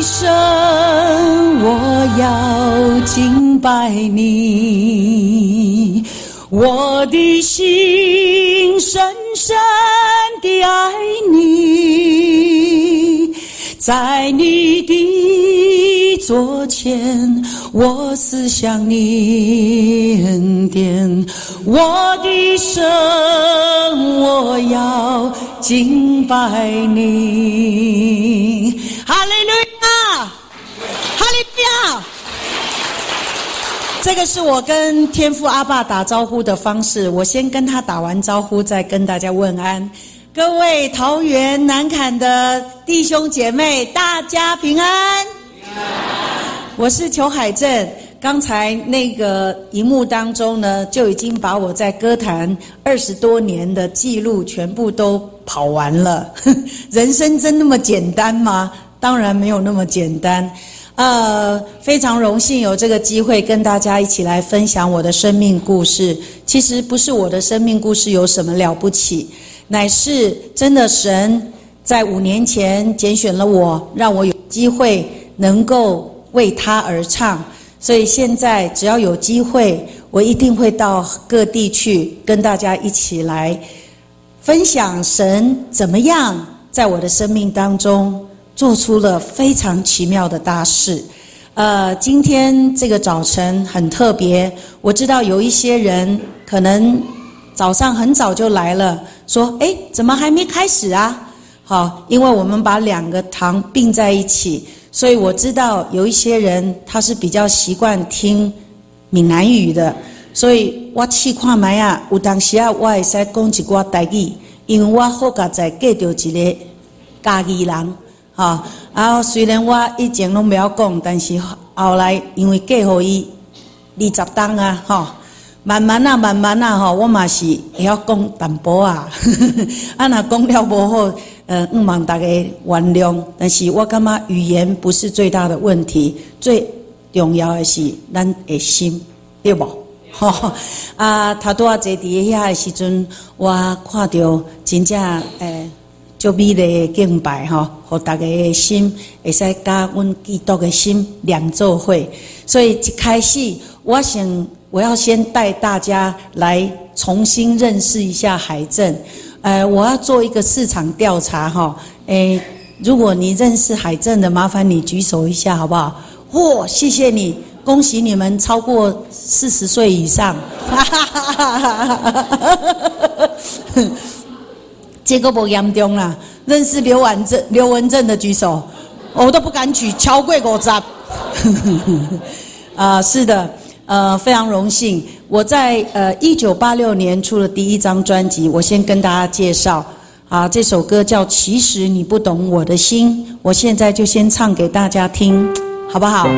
的神，我要敬拜你，我的心深深的爱你，在你的座前，我思想你恩典，我的神，我要敬拜你。哈利路亚，哈利路亚。这个是我跟天父阿爸打招呼的方式，我先跟他打完招呼，再跟大家问安。各位桃园南坎的弟兄姐妹，大家平安。我是裘海正。刚才那个荧幕当中呢，就已经把我在歌坛二十多年的记录全部都跑完了。人生真那么简单吗？当然没有那么简单。呃，非常荣幸有这个机会跟大家一起来分享我的生命故事。其实不是我的生命故事有什么了不起，乃是真的神在五年前拣选了我，让我有机会能够为他而唱。所以现在只要有机会，我一定会到各地去跟大家一起来分享神怎么样在我的生命当中做出了非常奇妙的大事。呃，今天这个早晨很特别，我知道有一些人可能早上很早就来了，说：“哎，怎么还没开始啊？”好，因为我们把两个堂并在一起。所以我知道有一些人他是比较习惯听闽南语的，所以我试看卖啊，有当时啊，我会使讲一寡台语，因为我好佳在嫁到一个家己人，哈。然后虽然我以前拢不要讲，但是后来因为嫁互伊二十档啊，哈，慢慢啊，慢慢啊，哈，我嘛是会晓讲淡薄啊，啊，若讲了无好。呃，毋望大家原谅，但是我感觉语言不是最大的问题，最重要的是咱的心，对不？哈啊，头拄啊坐伫遐的时阵，我看到真正诶，足美丽的敬拜吼，互大家的心会使甲阮基督的心两做伙。所以一开始，我想我要先带大家来重新认识一下海镇。呃，我要做一个市场调查哈，诶，如果你认识海正的，麻烦你举手一下好不好？嚯，谢谢你，恭喜你们超过四十岁以上，哈哈哈哈哈！哈哈哈哈哈！哼哈哈哈哈哈哈！这个不严重啦，认识刘文正、刘文正的举手，我都不敢举，超过五十。啊，是的。呃，非常荣幸，我在呃一九八六年出了第一张专辑，我先跟大家介绍啊，这首歌叫《其实你不懂我的心》，我现在就先唱给大家听，好不好？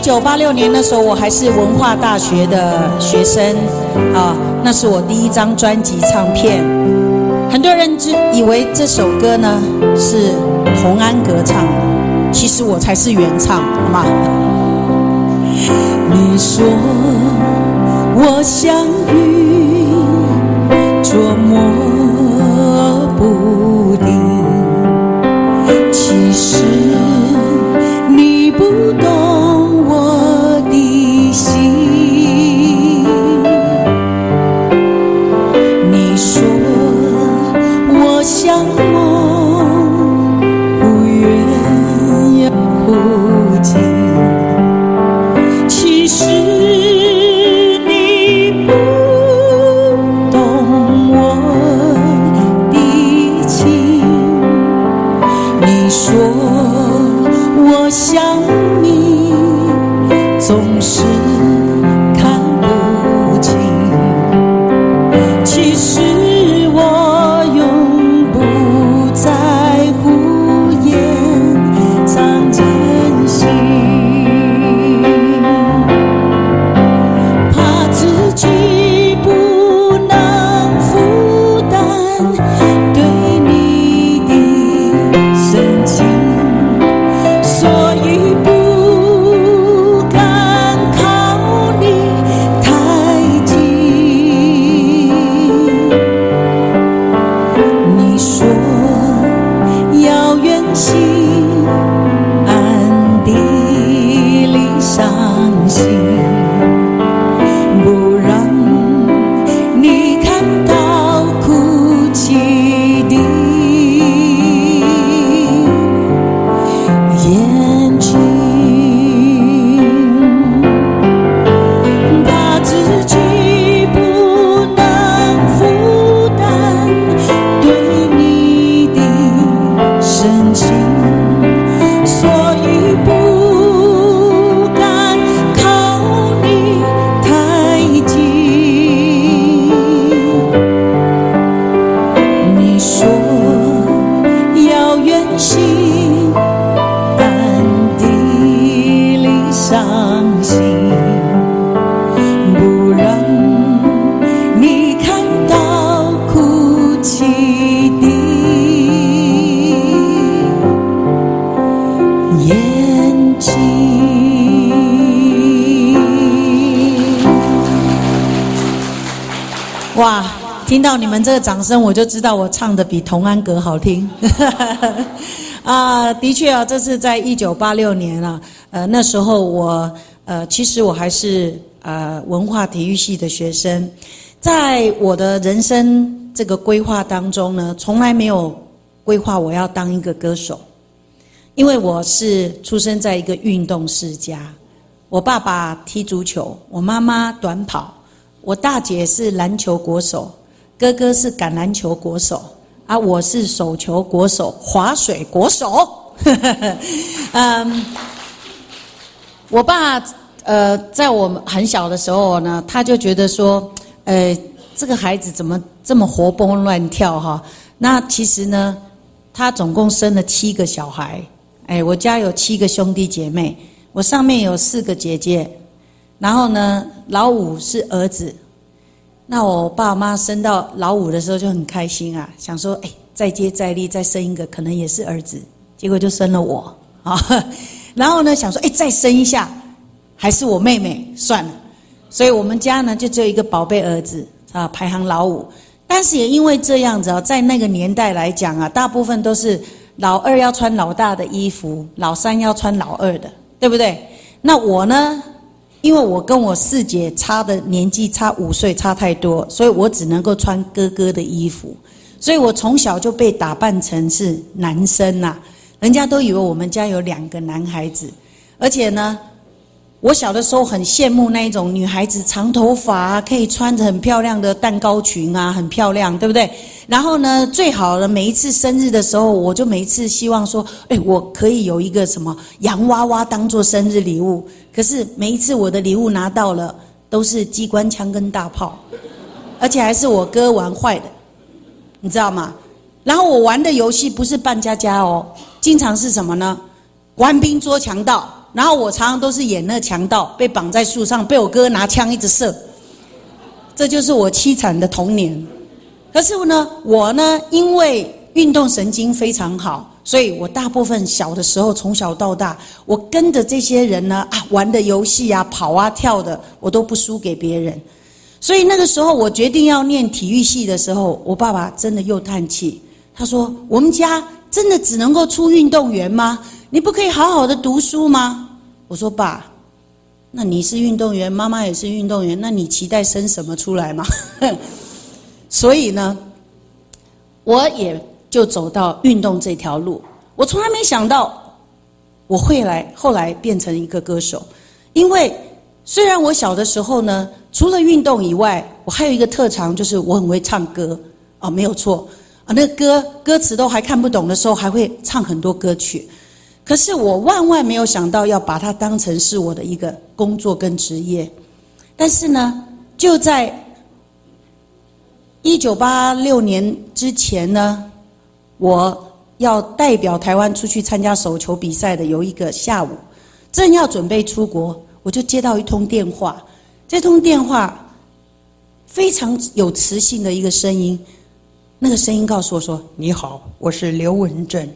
一九八六年那时候，我还是文化大学的学生啊，那是我第一张专辑唱片，很多人只以为这首歌呢是童安格唱的。其实我才是原唱，好吗？你说我像云，捉摸不定，其实这个掌声，我就知道我唱的比童安格好听。啊，的确啊，这是在一九八六年啊，呃，那时候我呃，其实我还是呃文化体育系的学生，在我的人生这个规划当中呢，从来没有规划我要当一个歌手，因为我是出生在一个运动世家，我爸爸踢足球，我妈妈短跑，我大姐是篮球国手。哥哥是橄榄球国手，啊，我是手球国手，划水国手。嗯，我爸呃，在我们很小的时候呢，他就觉得说，呃，这个孩子怎么这么活蹦乱跳哈？那其实呢，他总共生了七个小孩，哎，我家有七个兄弟姐妹，我上面有四个姐姐，然后呢，老五是儿子。那我爸妈生到老五的时候就很开心啊，想说哎，再接再厉，再生一个，可能也是儿子。结果就生了我啊。然后呢，想说哎，再生一下，还是我妹妹算了。所以我们家呢就只有一个宝贝儿子啊，排行老五。但是也因为这样子啊，在那个年代来讲啊，大部分都是老二要穿老大的衣服，老三要穿老二的，对不对？那我呢？因为我跟我四姐差的年纪差五岁，差太多，所以我只能够穿哥哥的衣服，所以我从小就被打扮成是男生呐，人家都以为我们家有两个男孩子，而且呢。我小的时候很羡慕那一种女孩子，长头发可以穿着很漂亮的蛋糕裙啊，很漂亮，对不对？然后呢，最好的每一次生日的时候，我就每一次希望说，哎，我可以有一个什么洋娃娃当做生日礼物。可是每一次我的礼物拿到了，都是机关枪跟大炮，而且还是我哥玩坏的，你知道吗？然后我玩的游戏不是扮家家哦，经常是什么呢？官兵捉强盗。然后我常常都是演那强盗，被绑在树上，被我哥拿枪一直射。这就是我凄惨的童年。可是呢，我呢，因为运动神经非常好，所以我大部分小的时候，从小到大，我跟着这些人呢啊玩的游戏啊，跑啊跳的，我都不输给别人。所以那个时候，我决定要念体育系的时候，我爸爸真的又叹气，他说：“我们家真的只能够出运动员吗？”你不可以好好的读书吗？我说爸，那你是运动员，妈妈也是运动员，那你期待生什么出来吗？所以呢，我也就走到运动这条路。我从来没想到我会来，后来变成一个歌手。因为虽然我小的时候呢，除了运动以外，我还有一个特长，就是我很会唱歌。哦，没有错啊，那歌歌词都还看不懂的时候，还会唱很多歌曲。可是我万万没有想到要把它当成是我的一个工作跟职业，但是呢，就在一九八六年之前呢，我要代表台湾出去参加手球比赛的有一个下午，正要准备出国，我就接到一通电话，这通电话非常有磁性的一个声音，那个声音告诉我说：“你好，我是刘文正。”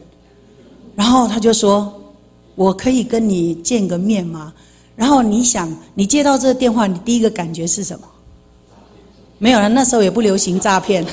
然后他就说：“我可以跟你见个面吗？”然后你想，你接到这个电话，你第一个感觉是什么？没有了，那时候也不流行诈骗。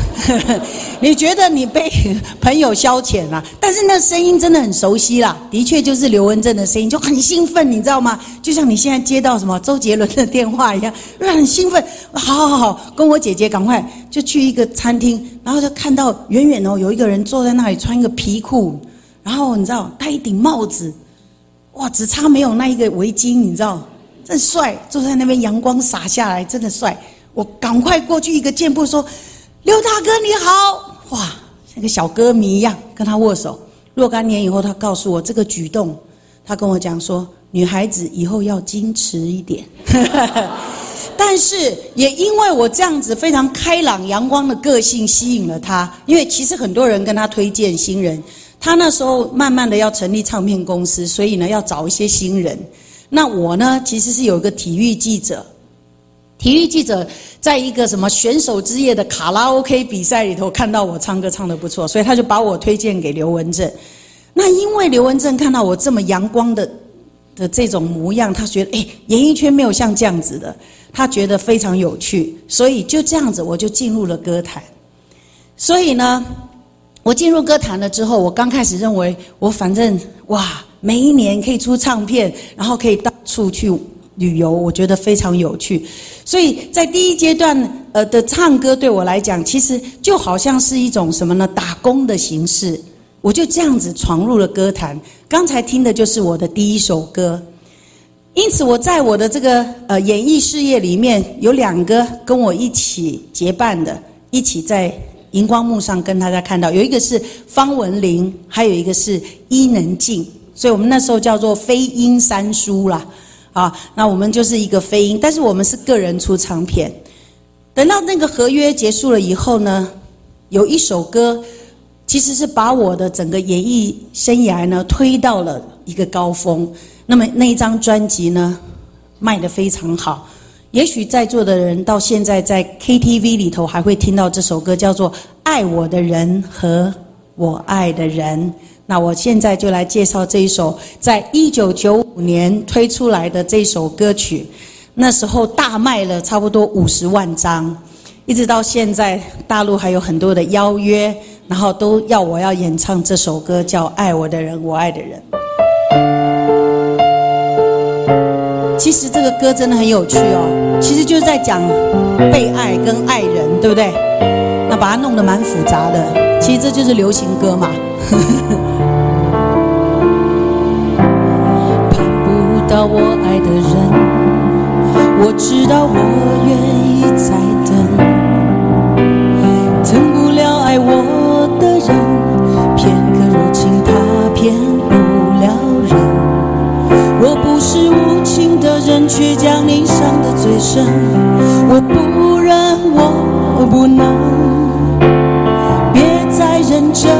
你觉得你被 朋友消遣了，但是那声音真的很熟悉啦，的确就是刘文正的声音，就很兴奋，你知道吗？就像你现在接到什么周杰伦的电话一样，很兴奋。好好好，跟我姐姐赶快就去一个餐厅，然后就看到远远哦有一个人坐在那里，穿一个皮裤，然后你知道戴一顶帽子，哇，只差没有那一个围巾，你知道，真帅，坐在那边阳光洒下来，真的帅。我赶快过去一个箭步说：“刘大哥你好！”哇，像个小歌迷一样跟他握手。若干年以后，他告诉我这个举动，他跟我讲说：“女孩子以后要矜持一点。”但是也因为我这样子非常开朗阳光的个性吸引了他，因为其实很多人跟他推荐新人，他那时候慢慢的要成立唱片公司，所以呢要找一些新人。那我呢其实是有一个体育记者。体育记者在一个什么选手之夜的卡拉 OK 比赛里头看到我唱歌唱得不错，所以他就把我推荐给刘文正。那因为刘文正看到我这么阳光的的这种模样，他觉得哎，演艺圈没有像这样子的，他觉得非常有趣，所以就这样子我就进入了歌坛。所以呢，我进入歌坛了之后，我刚开始认为我反正哇，每一年可以出唱片，然后可以到处去。旅游我觉得非常有趣，所以在第一阶段呃的唱歌对我来讲，其实就好像是一种什么呢？打工的形式，我就这样子闯入了歌坛。刚才听的就是我的第一首歌，因此我在我的这个呃演艺事业里面有两个跟我一起结伴的，一起在荧光幕上跟大家看到，有一个是方文琳，还有一个是伊能静，所以我们那时候叫做飞鹰三叔啦。啊，那我们就是一个飞鹰，但是我们是个人出唱片。等到那个合约结束了以后呢，有一首歌，其实是把我的整个演艺生涯呢推到了一个高峰。那么那一张专辑呢，卖得非常好。也许在座的人到现在在 KTV 里头还会听到这首歌，叫做《爱我的人和我爱的人》。那我现在就来介绍这一首，在一九九五年推出来的这首歌曲，那时候大卖了差不多五十万张，一直到现在，大陆还有很多的邀约，然后都要我要演唱这首歌，叫《爱我的人，我爱的人》。其实这个歌真的很有趣哦，其实就是在讲被爱跟爱人，对不对？那把它弄得蛮复杂的，其实这就是流行歌嘛。到我爱的人，我知道我愿意再等，等不了爱我的人，片刻柔情他骗不了人。我不是无情的人，却将你伤得最深。我不忍，我不能，别再认真，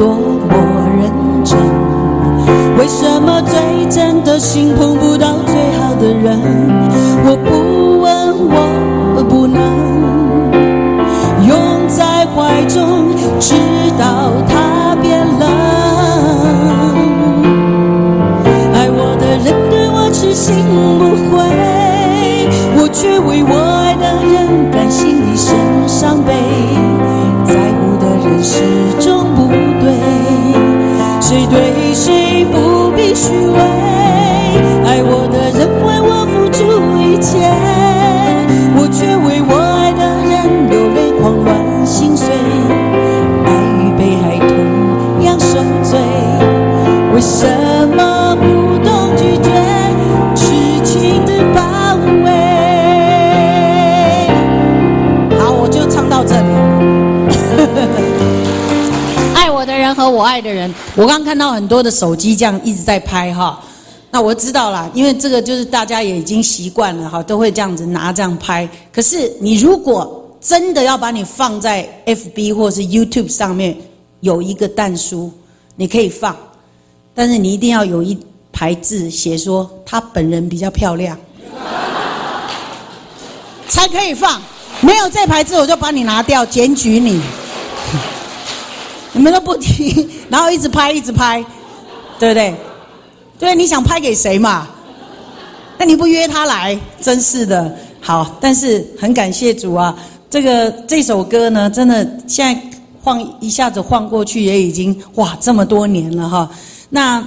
多么认真。为什么最真的心碰不到最好的人？我不我刚看到很多的手机这样一直在拍哈，那我知道了，因为这个就是大家也已经习惯了哈，都会这样子拿这样拍。可是你如果真的要把你放在 FB 或是 YouTube 上面，有一个弹书，你可以放，但是你一定要有一排字写说他本人比较漂亮。才可以放。没有这牌子，我就把你拿掉，检举你。你们都不听，然后一直拍，一直拍，对不对？对，你想拍给谁嘛？那你不约他来，真是的。好，但是很感谢主啊，这个这首歌呢，真的现在晃一下子晃过去，也已经哇这么多年了哈。那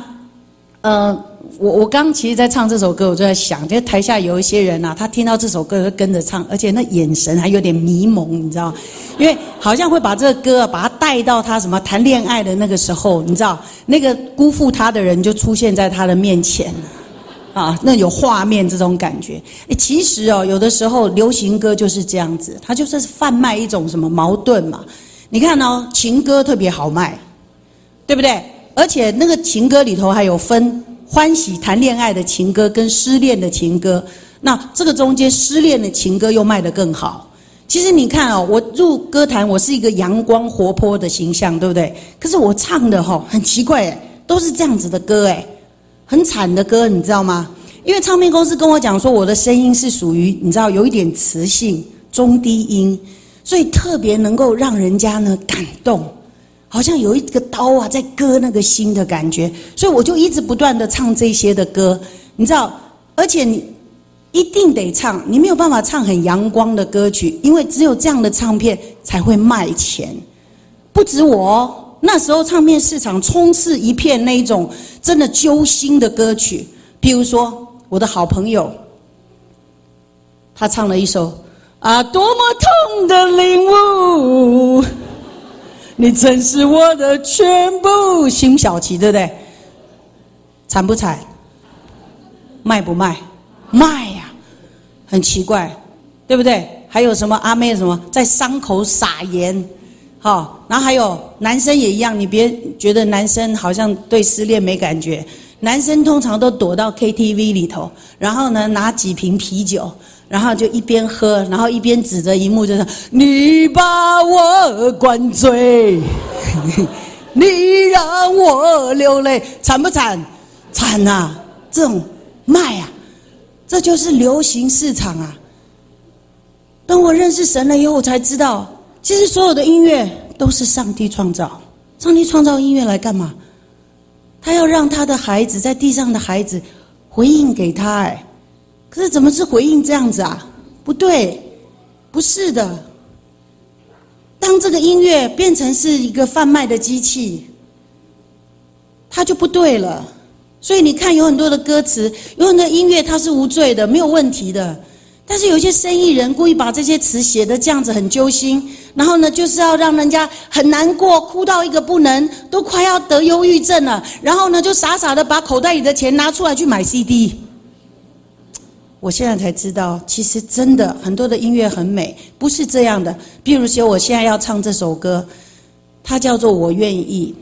呃。我我刚其实，在唱这首歌，我就在想，就台下有一些人呐，他听到这首歌会跟着唱，而且那眼神还有点迷蒙，你知道？因为好像会把这个歌把他带到他什么谈恋爱的那个时候，你知道？那个辜负他的人就出现在他的面前，啊，那有画面这种感觉。诶其实哦，有的时候流行歌就是这样子，它就是贩卖一种什么矛盾嘛。你看哦，情歌特别好卖，对不对？而且那个情歌里头还有分。欢喜谈恋爱的情歌跟失恋的情歌，那这个中间失恋的情歌又卖得更好。其实你看哦，我入歌坛，我是一个阳光活泼的形象，对不对？可是我唱的哈很奇怪哎，都是这样子的歌哎，很惨的歌，你知道吗？因为唱片公司跟我讲说，我的声音是属于你知道有一点磁性中低音，所以特别能够让人家呢感动。好像有一个刀啊，在割那个心的感觉，所以我就一直不断的唱这些的歌，你知道？而且你一定得唱，你没有办法唱很阳光的歌曲，因为只有这样的唱片才会卖钱。不止我，哦那时候唱片市场充斥一片那一种真的揪心的歌曲，譬如说我的好朋友，他唱了一首啊，多么痛的领悟。你真是我的全部，辛晓琪，对不对？惨不惨？卖不卖？卖呀！很奇怪，对不对？还有什么阿妹什么在伤口撒盐？好，然后还有男生也一样，你别觉得男生好像对失恋没感觉，男生通常都躲到 KTV 里头，然后呢拿几瓶啤酒。然后就一边喝，然后一边指着荧幕，就说：“你把我灌醉，你让我流泪，惨不惨？惨呐！这种卖啊，这就是流行市场啊。当我认识神了以后，我才知道，其实所有的音乐都是上帝创造。上帝创造音乐来干嘛？他要让他的孩子，在地上的孩子回应给他，哎。”可是怎么是回应这样子啊？不对，不是的。当这个音乐变成是一个贩卖的机器，它就不对了。所以你看，有很多的歌词，有很多音乐，它是无罪的，没有问题的。但是有些生意人故意把这些词写的这样子很揪心，然后呢，就是要让人家很难过，哭到一个不能，都快要得忧郁症了。然后呢，就傻傻的把口袋里的钱拿出来去买 CD。我现在才知道，其实真的很多的音乐很美，不是这样的。比如说，我现在要唱这首歌，它叫做《我愿意》，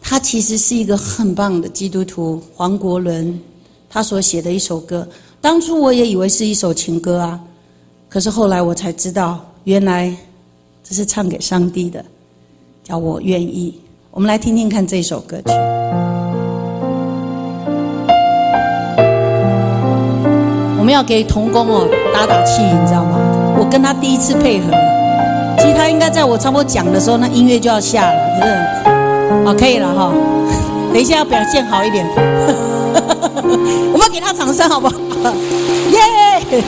它其实是一个很棒的基督徒黄国伦他所写的一首歌。当初我也以为是一首情歌啊，可是后来我才知道，原来这是唱给上帝的，叫我愿意。我们来听听看这首歌曲。我们要给童工哦打打气，你知道吗？我跟他第一次配合，其实他应该在我差不多讲的时候，那音乐就要下了，是不是？好，可以了哈。等一下要表现好一点，我们给他掌声好不好？耶！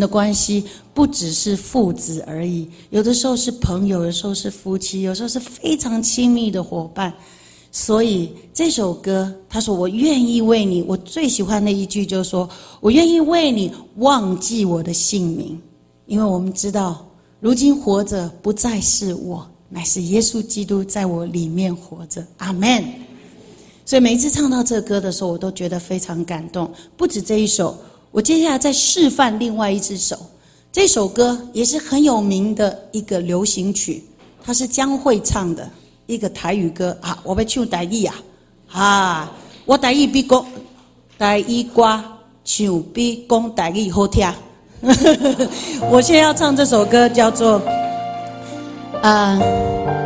的关系不只是父子而已，有的时候是朋友，有的时候是夫妻，有时候是非常亲密的伙伴。所以这首歌，他说：“我愿意为你。”我最喜欢的一句就是说：“我愿意为你忘记我的姓名，因为我们知道，如今活着不再是我，乃是耶稣基督在我里面活着。”阿门。所以每一次唱到这歌的时候，我都觉得非常感动。不止这一首，我接下来再示范另外一支手。这首歌也是很有名的一个流行曲，它是江蕙唱的一个台语歌啊。我要唱台语啊，啊，我台语比讲台语歌唱比讲台语好听。我现在要唱这首歌叫做呃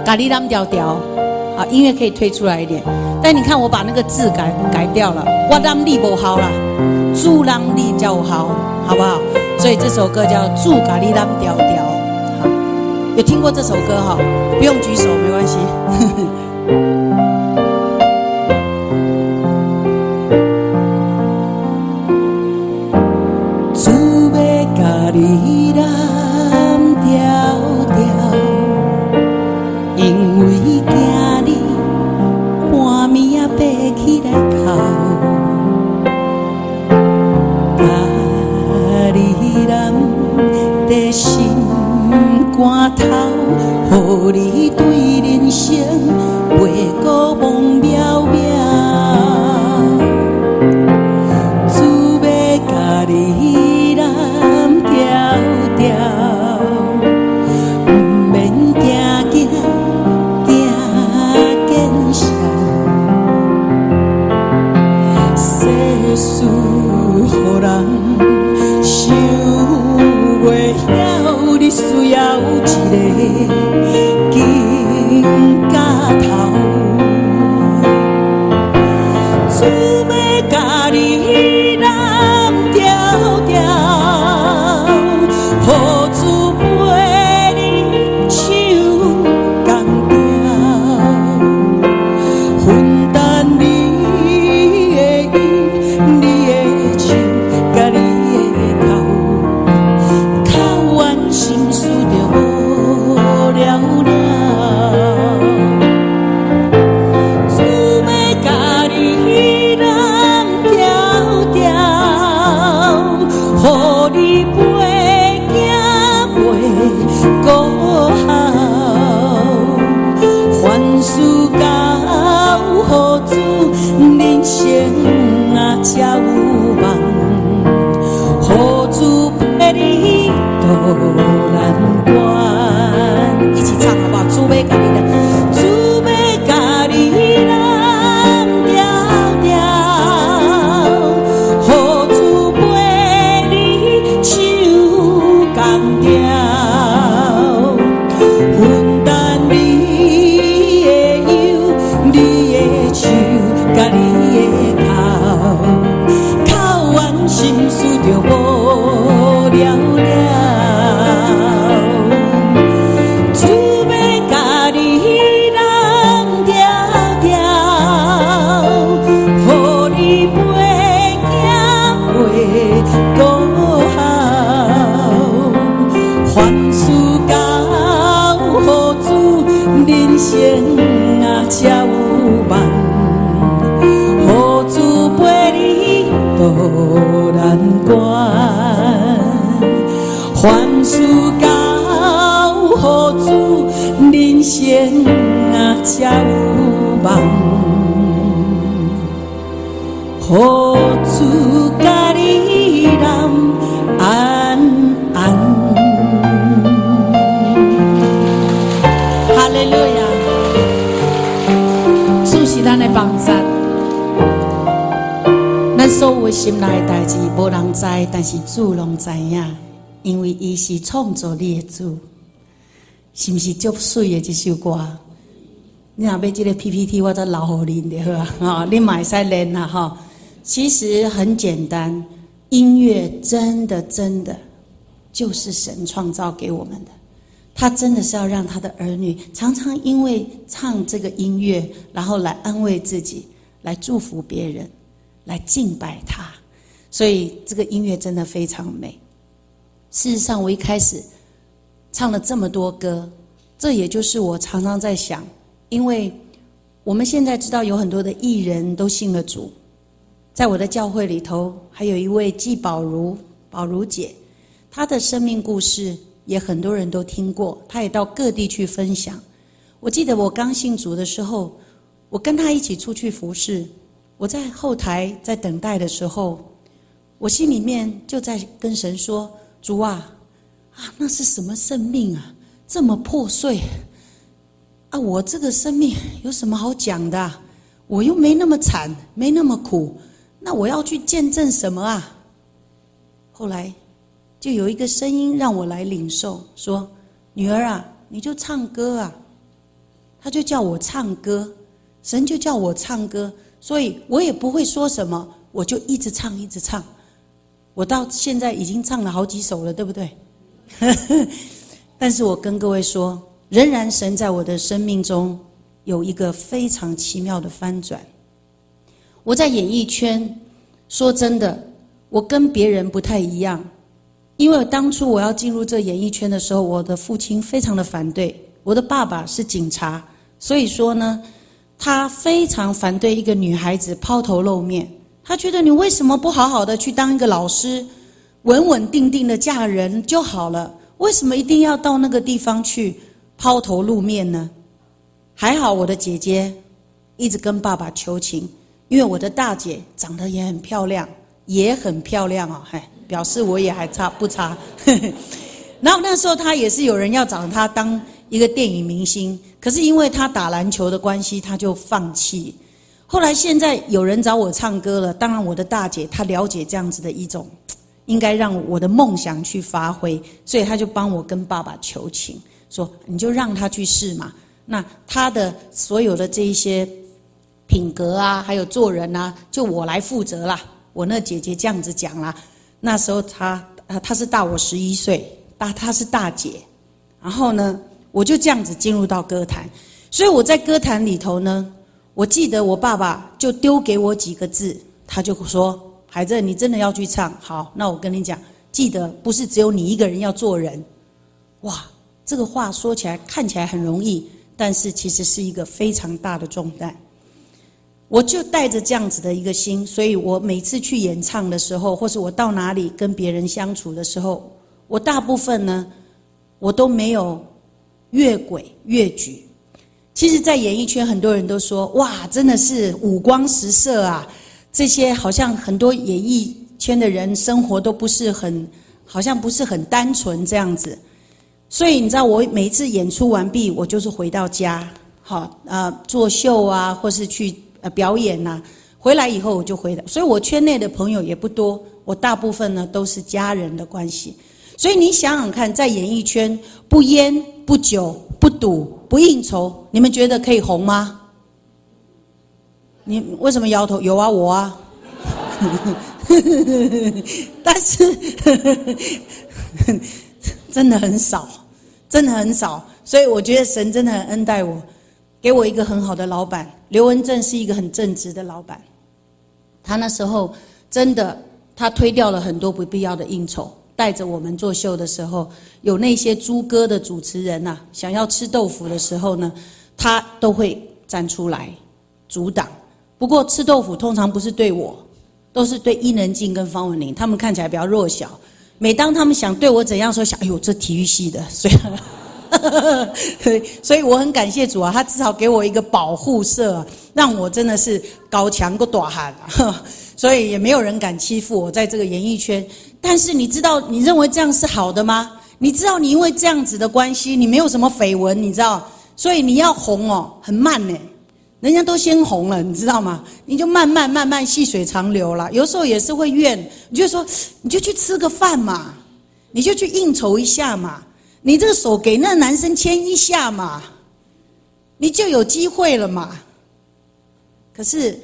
《咖喱蓝调调》。好，音乐可以推出来一点，但你看我把那个字改改掉了，我让力不好了，祝让力较好，好不好？所以这首歌叫《祝咖喱蓝调调》。好，有听过这首歌哈？不用举手，没关系。你对人生但是主拢知影，因为伊是创造你的主。是不是足水的这首歌？你若要这个 PPT，我再留互恁的好啊！你买使练啦哈。其实很简单，音乐真的真的就是神创造给我们的。他真的是要让他的儿女常常因为唱这个音乐，然后来安慰自己，来祝福别人，来敬拜他。所以这个音乐真的非常美。事实上，我一开始。唱了这么多歌，这也就是我常常在想，因为我们现在知道有很多的艺人都信了主，在我的教会里头，还有一位季宝如宝如姐，她的生命故事也很多人都听过，她也到各地去分享。我记得我刚信主的时候，我跟她一起出去服侍，我在后台在等待的时候，我心里面就在跟神说：“主啊。”啊，那是什么生命啊？这么破碎啊！我这个生命有什么好讲的？我又没那么惨，没那么苦，那我要去见证什么啊？后来就有一个声音让我来领受，说：“女儿啊，你就唱歌啊。”他就叫我唱歌，神就叫我唱歌，所以我也不会说什么，我就一直唱，一直唱。我到现在已经唱了好几首了，对不对？但是我跟各位说，仍然神在我的生命中有一个非常奇妙的翻转。我在演艺圈，说真的，我跟别人不太一样，因为当初我要进入这演艺圈的时候，我的父亲非常的反对。我的爸爸是警察，所以说呢，他非常反对一个女孩子抛头露面。他觉得你为什么不好好的去当一个老师？稳稳定定的嫁人就好了，为什么一定要到那个地方去抛头露面呢？还好我的姐姐一直跟爸爸求情，因为我的大姐长得也很漂亮，也很漂亮哦，嗨，表示我也还差不差。然后那时候她也是有人要找她当一个电影明星，可是因为她打篮球的关系，她就放弃。后来现在有人找我唱歌了，当然我的大姐她了解这样子的一种。应该让我的梦想去发挥，所以她就帮我跟爸爸求情，说你就让他去试嘛。那他的所有的这一些品格啊，还有做人啊，就我来负责啦。我那姐姐这样子讲啦。那时候她她是大我十一岁，大她是大姐。然后呢，我就这样子进入到歌坛。所以我在歌坛里头呢，我记得我爸爸就丢给我几个字，他就说。孩子，你真的要去唱？好，那我跟你讲，记得不是只有你一个人要做人。哇，这个话说起来看起来很容易，但是其实是一个非常大的重担。我就带着这样子的一个心，所以我每次去演唱的时候，或是我到哪里跟别人相处的时候，我大部分呢，我都没有越轨越矩。其实，在演艺圈，很多人都说，哇，真的是五光十色啊。这些好像很多演艺圈的人生活都不是很，好像不是很单纯这样子，所以你知道我每一次演出完毕，我就是回到家，好啊做秀啊，或是去呃表演呐，回来以后我就回来，所以我圈内的朋友也不多，我大部分呢都是家人的关系，所以你想想看，在演艺圈不烟不酒不赌不应酬，你们觉得可以红吗？你为什么摇头？有啊，我啊，但是 真的很少，真的很少。所以我觉得神真的很恩待我，给我一个很好的老板。刘文正是一个很正直的老板，他那时候真的，他推掉了很多不必要的应酬，带着我们做秀的时候，有那些猪哥的主持人呐，想要吃豆腐的时候呢，他都会站出来阻挡。不过吃豆腐通常不是对我，都是对伊能静跟方文琳，他们看起来比较弱小。每当他们想对我怎样说，想哎呦这体育系的，所以 所以我很感谢主啊，他至少给我一个保护色，让我真的是高强过大汉，所以也没有人敢欺负我在这个演艺圈。但是你知道，你认为这样是好的吗？你知道，你因为这样子的关系，你没有什么绯闻，你知道，所以你要红哦，很慢呢。人家都先红了，你知道吗？你就慢慢慢慢细水长流了。有时候也是会怨，你就说你就去吃个饭嘛，你就去应酬一下嘛，你这个手给那男生牵一下嘛，你就有机会了嘛。可是，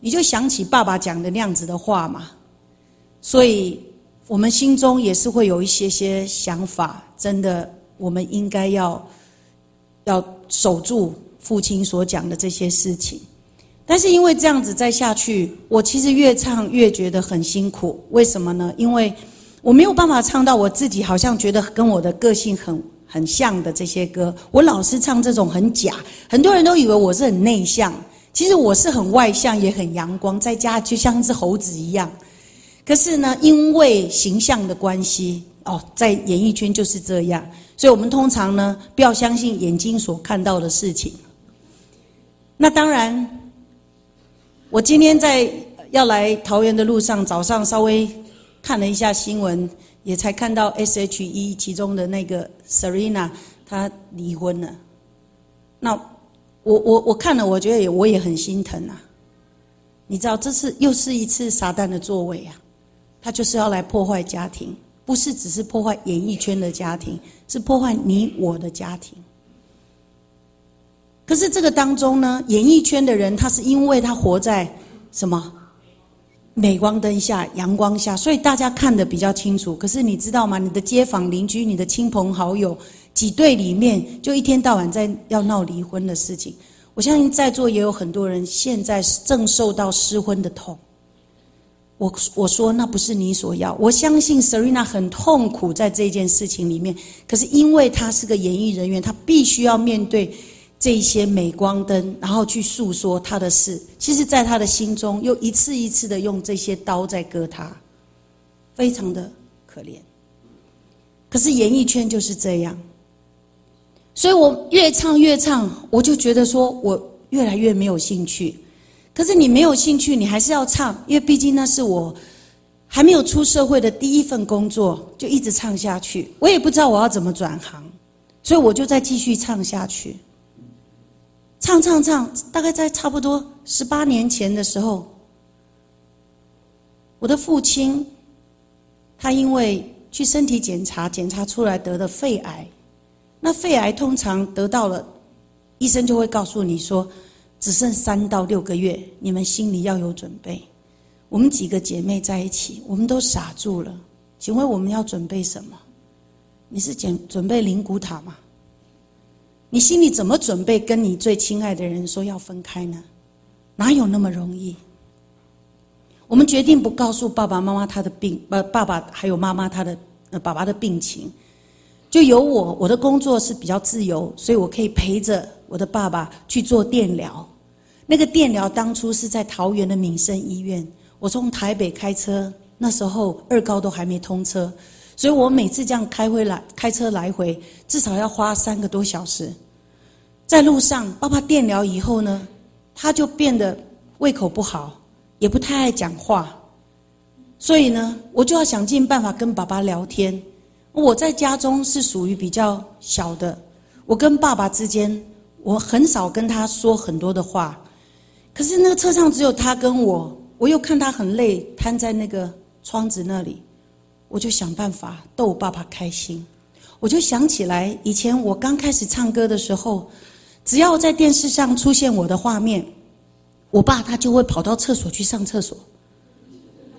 你就想起爸爸讲的那样子的话嘛，所以我们心中也是会有一些些想法。真的，我们应该要要守住父亲所讲的这些事情。但是因为这样子再下去，我其实越唱越觉得很辛苦。为什么呢？因为我没有办法唱到我自己好像觉得跟我的个性很很像的这些歌。我老是唱这种很假，很多人都以为我是很内向。其实我是很外向，也很阳光，在家就像一只猴子一样。可是呢，因为形象的关系，哦，在演艺圈就是这样。所以我们通常呢，不要相信眼睛所看到的事情。那当然，我今天在要来桃园的路上，早上稍微看了一下新闻，也才看到 S.H.E 其中的那个 Serena 她离婚了。那。我我我看了，我觉得也我也很心疼啊。你知道，这是又是一次撒旦的作为啊！他就是要来破坏家庭，不是只是破坏演艺圈的家庭，是破坏你我的家庭。可是这个当中呢，演艺圈的人，他是因为他活在什么镁光灯下、阳光下，所以大家看得比较清楚。可是你知道吗？你的街坊邻居、你的亲朋好友。几对里面就一天到晚在要闹离婚的事情，我相信在座也有很多人现在正受到失婚的痛。我我说那不是你所要，我相信 Serena 很痛苦在这件事情里面，可是因为她是个演艺人员，她必须要面对这些镁光灯，然后去诉说她的事。其实，在她的心中，又一次一次的用这些刀在割她，非常的可怜。可是演艺圈就是这样。所以我越唱越唱，我就觉得说我越来越没有兴趣。可是你没有兴趣，你还是要唱，因为毕竟那是我还没有出社会的第一份工作，就一直唱下去。我也不知道我要怎么转行，所以我就再继续唱下去。唱唱唱，大概在差不多十八年前的时候，我的父亲他因为去身体检查，检查出来得的肺癌。那肺癌通常得到了，医生就会告诉你说，只剩三到六个月，你们心里要有准备。我们几个姐妹在一起，我们都傻住了。请问我们要准备什么？你是准准备灵骨塔吗？你心里怎么准备跟你最亲爱的人说要分开呢？哪有那么容易？我们决定不告诉爸爸妈妈他的病，呃，爸爸还有妈妈他的呃爸爸的病情。就有我，我的工作是比较自由，所以我可以陪着我的爸爸去做电疗。那个电疗当初是在桃园的民生医院，我从台北开车，那时候二高都还没通车，所以我每次这样开回来，开车来回至少要花三个多小时。在路上，爸爸电疗以后呢，他就变得胃口不好，也不太爱讲话，所以呢，我就要想尽办法跟爸爸聊天。我在家中是属于比较小的，我跟爸爸之间，我很少跟他说很多的话。可是那个车上只有他跟我，我又看他很累，瘫在那个窗子那里，我就想办法逗爸爸开心。我就想起来以前我刚开始唱歌的时候，只要在电视上出现我的画面，我爸他就会跑到厕所去上厕所。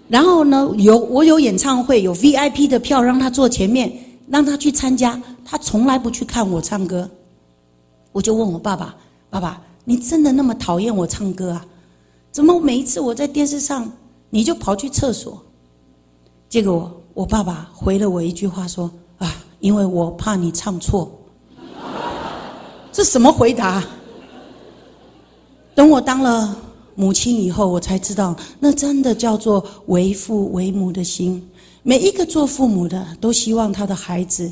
然后呢，有我有演唱会，有 VIP 的票让他坐前面，让他去参加。他从来不去看我唱歌。我就问我爸爸：“爸爸，你真的那么讨厌我唱歌啊？怎么每一次我在电视上，你就跑去厕所？”结果我爸爸回了我一句话说：“啊，因为我怕你唱错。”这什么回答？等我当了。母亲以后，我才知道，那真的叫做为父为母的心。每一个做父母的，都希望他的孩子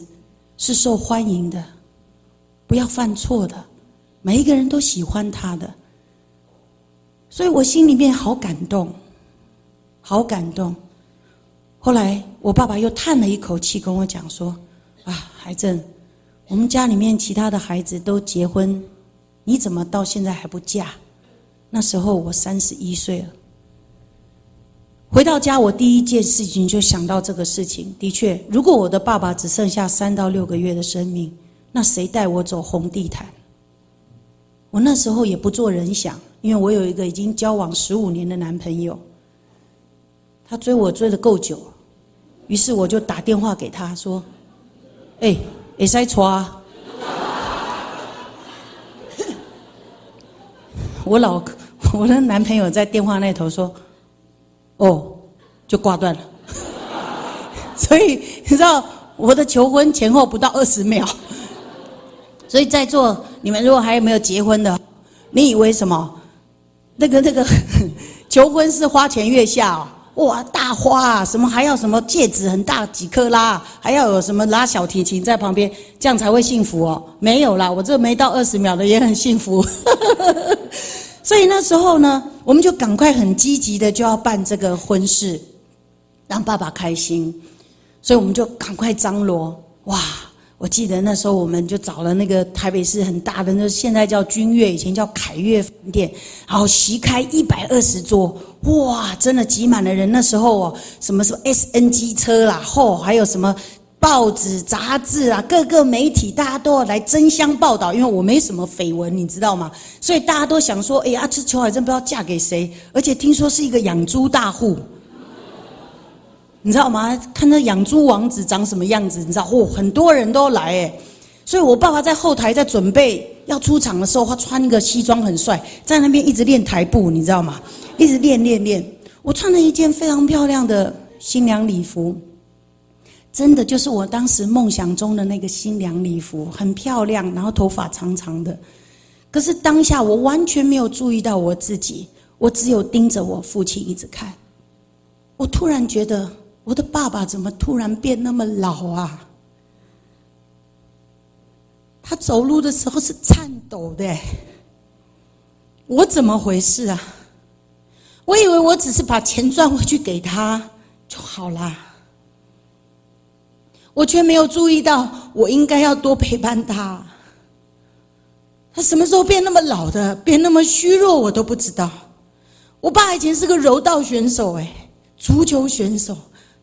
是受欢迎的，不要犯错的。每一个人都喜欢他的，所以我心里面好感动，好感动。后来，我爸爸又叹了一口气，跟我讲说：“啊，孩子，我们家里面其他的孩子都结婚，你怎么到现在还不嫁？”那时候我三十一岁了。回到家，我第一件事情就想到这个事情。的确，如果我的爸爸只剩下三到六个月的生命，那谁带我走红地毯？我那时候也不做人想，因为我有一个已经交往十五年的男朋友，他追我追的够久，于是我就打电话给他说：“哎，会使错啊！” 我老我的男朋友在电话那头说。哦，就挂断了。所以你知道我的求婚前后不到二十秒。所以在座你们如果还有没有结婚的，你以为什么？那个那个 求婚是花前月下哦，哇，大花啊，什么还要什么戒指很大几克拉，还要有什么拉小提琴在旁边，这样才会幸福哦。没有啦，我这没到二十秒的也很幸福。所以那时候呢，我们就赶快很积极的就要办这个婚事，让爸爸开心。所以我们就赶快张罗。哇！我记得那时候我们就找了那个台北市很大的，那现在叫君悦，以前叫凯悦饭店，然后席开一百二十桌，哇！真的挤满了人。那时候哦，什么什么 SNG 车啦，嚯，还有什么。报纸、杂志啊，各个媒体，大家都要来争相报道，因为我没什么绯闻，你知道吗？所以大家都想说：“哎呀，这裘海珍不知道嫁给谁？”而且听说是一个养猪大户，你知道吗？看那养猪王子长什么样子，你知道？嚯，很多人都来哎！所以我爸爸在后台在准备要出场的时候，他穿一个西装很帅，在那边一直练台步，你知道吗？一直练练练。我穿了一件非常漂亮的新娘礼服。真的就是我当时梦想中的那个新娘礼服，很漂亮，然后头发长长的。可是当下我完全没有注意到我自己，我只有盯着我父亲一直看。我突然觉得我的爸爸怎么突然变那么老啊？他走路的时候是颤抖的，我怎么回事啊？我以为我只是把钱赚回去给他就好啦。我却没有注意到，我应该要多陪伴他。他什么时候变那么老的，变那么虚弱，我都不知道。我爸以前是个柔道选手，哎，足球选手，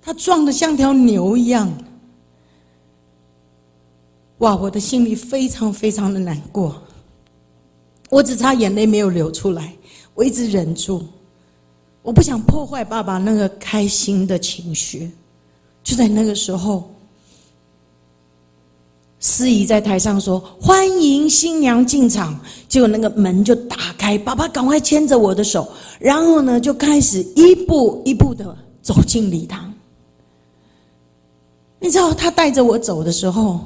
他壮的像条牛一样。哇，我的心里非常非常的难过。我只差眼泪没有流出来，我一直忍住，我不想破坏爸爸那个开心的情绪。就在那个时候。司仪在台上说：“欢迎新娘进场。”结果那个门就打开，爸爸赶快牵着我的手，然后呢就开始一步一步的走进礼堂。你知道他带着我走的时候，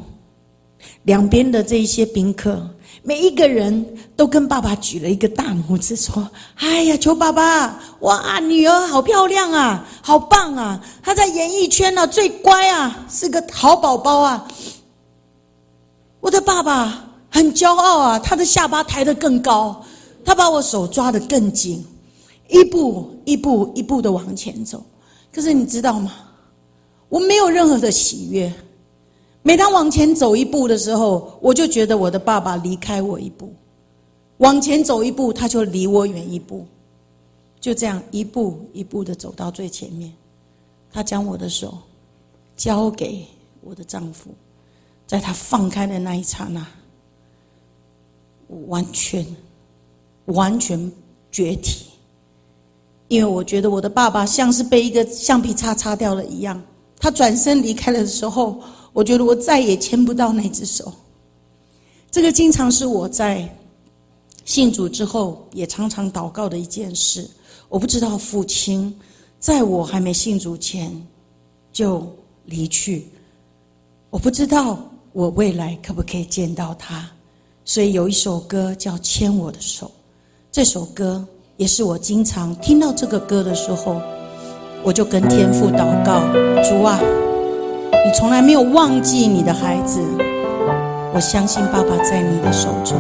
两边的这一些宾客，每一个人都跟爸爸举了一个大拇指，说：“哎呀，求爸爸！哇，女儿好漂亮啊，好棒啊！她在演艺圈呢最乖啊，是个好宝宝啊。”我的爸爸很骄傲啊，他的下巴抬得更高，他把我手抓得更紧，一步一步一步的往前走。可是你知道吗？我没有任何的喜悦。每当往前走一步的时候，我就觉得我的爸爸离开我一步；往前走一步，他就离我远一步。就这样一步一步的走到最前面，他将我的手交给我的丈夫。在他放开的那一刹那，我完全、完全决堤，因为我觉得我的爸爸像是被一个橡皮擦擦掉了一样。他转身离开的时候，我觉得我再也牵不到那只手。这个经常是我在信主之后也常常祷告的一件事。我不知道父亲在我还没信主前就离去，我不知道。我未来可不可以见到他？所以有一首歌叫《牵我的手》，这首歌也是我经常听到这个歌的时候，我就跟天父祷告：主啊，你从来没有忘记你的孩子，我相信爸爸在你的手中。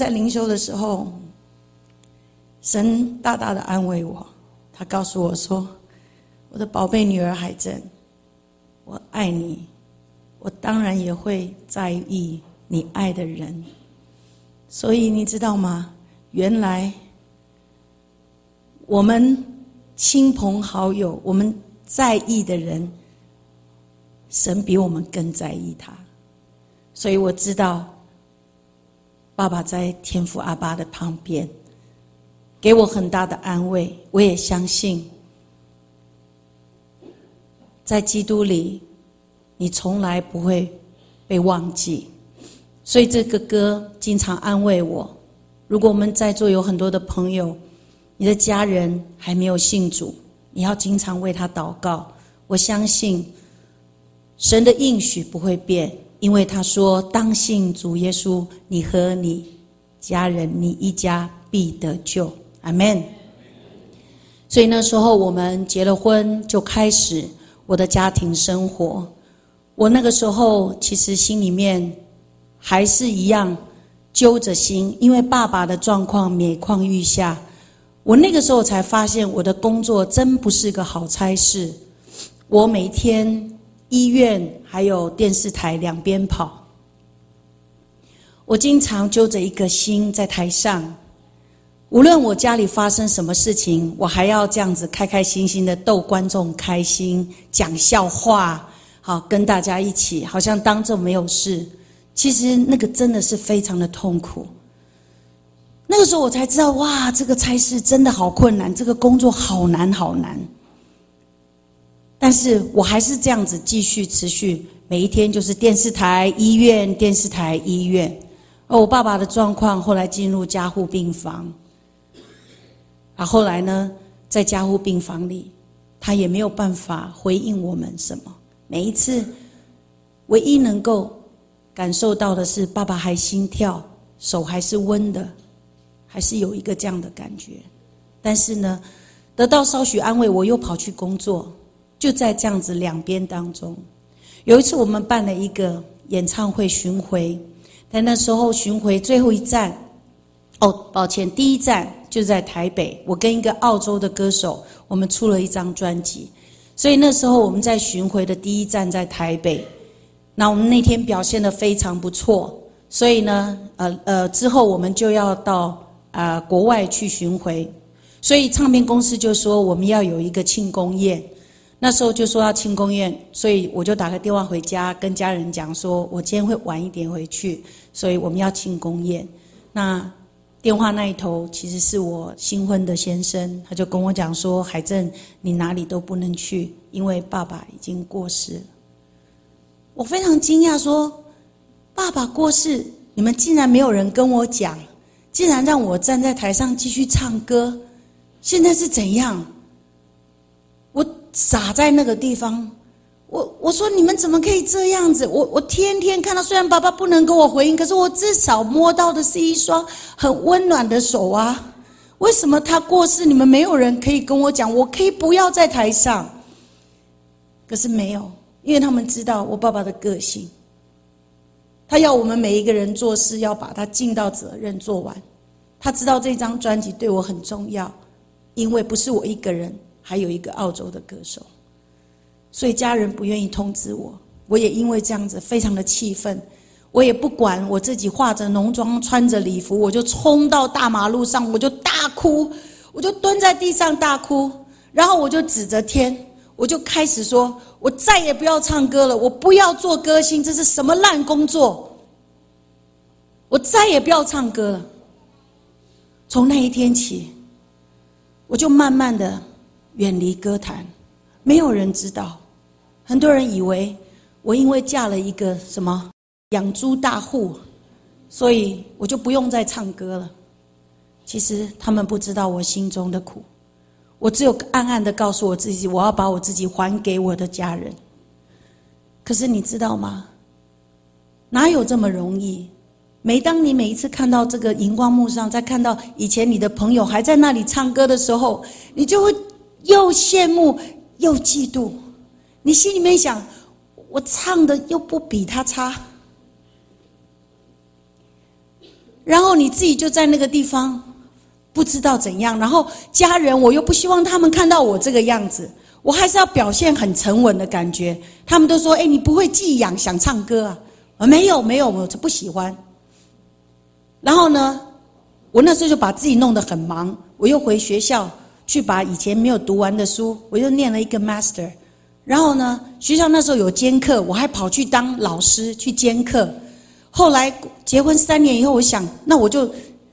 在灵修的时候，神大大的安慰我，他告诉我说：“我的宝贝女儿海珍，我爱你，我当然也会在意你爱的人。所以你知道吗？原来我们亲朋好友，我们在意的人，神比我们更在意他。所以我知道。”爸爸在天父阿爸的旁边，给我很大的安慰。我也相信，在基督里，你从来不会被忘记。所以这个歌经常安慰我。如果我们在座有很多的朋友，你的家人还没有信主，你要经常为他祷告。我相信神的应许不会变。因为他说：“当信主耶稣，你和你家人，你一家必得救。”阿门。所以那时候我们结了婚，就开始我的家庭生活。我那个时候其实心里面还是一样揪着心，因为爸爸的状况每况愈下。我那个时候才发现，我的工作真不是个好差事。我每天。医院还有电视台两边跑，我经常揪着一个心在台上。无论我家里发生什么事情，我还要这样子开开心心的逗观众开心，讲笑话，好跟大家一起，好像当做没有事。其实那个真的是非常的痛苦。那个时候我才知道，哇，这个差事真的好困难，这个工作好难好难。但是我还是这样子继续持续，每一天就是电视台、医院、电视台、医院。而我爸爸的状况后来进入加护病房，啊，后来呢，在加护病房里，他也没有办法回应我们什么。每一次，唯一能够感受到的是，爸爸还心跳，手还是温的，还是有一个这样的感觉。但是呢，得到稍许安慰，我又跑去工作。就在这样子两边当中，有一次我们办了一个演唱会巡回，但那时候巡回最后一站，哦，抱歉，第一站就在台北。我跟一个澳洲的歌手，我们出了一张专辑，所以那时候我们在巡回的第一站在台北。那我们那天表现的非常不错，所以呢，呃呃，之后我们就要到啊国外去巡回，所以唱片公司就说我们要有一个庆功宴。那时候就说要庆功宴，所以我就打个电话回家，跟家人讲说，我今天会晚一点回去，所以我们要庆功宴。那电话那一头其实是我新婚的先生，他就跟我讲说：“海正，你哪里都不能去，因为爸爸已经过世了。”我非常惊讶，说：“爸爸过世，你们竟然没有人跟我讲，竟然让我站在台上继续唱歌，现在是怎样？”洒。在那个地方，我我说你们怎么可以这样子？我我天天看到，虽然爸爸不能跟我回应，可是我至少摸到的是一双很温暖的手啊！为什么他过世，你们没有人可以跟我讲？我可以不要在台上，可是没有，因为他们知道我爸爸的个性，他要我们每一个人做事要把他尽到责任做完。他知道这张专辑对我很重要，因为不是我一个人。还有一个澳洲的歌手，所以家人不愿意通知我，我也因为这样子非常的气愤，我也不管我自己化着浓妆穿着礼服，我就冲到大马路上，我就大哭，我就蹲在地上大哭，然后我就指着天，我就开始说，我再也不要唱歌了，我不要做歌星，这是什么烂工作，我再也不要唱歌了。从那一天起，我就慢慢的。远离歌坛，没有人知道。很多人以为我因为嫁了一个什么养猪大户，所以我就不用再唱歌了。其实他们不知道我心中的苦。我只有暗暗的告诉我自己，我要把我自己还给我的家人。可是你知道吗？哪有这么容易？每当你每一次看到这个荧光幕上，在看到以前你的朋友还在那里唱歌的时候，你就会。又羡慕又嫉妒，你心里面想：我唱的又不比他差，然后你自己就在那个地方不知道怎样，然后家人我又不希望他们看到我这个样子，我还是要表现很沉稳的感觉。他们都说：“哎，你不会寄养想唱歌啊？”啊，没有没有，我不喜欢。然后呢，我那时候就把自己弄得很忙，我又回学校去把以前没有读完的书，我又念了一个 master。然后呢，学校那时候有兼课，我还跑去当老师去兼课。后来结婚三年以后，我想，那我就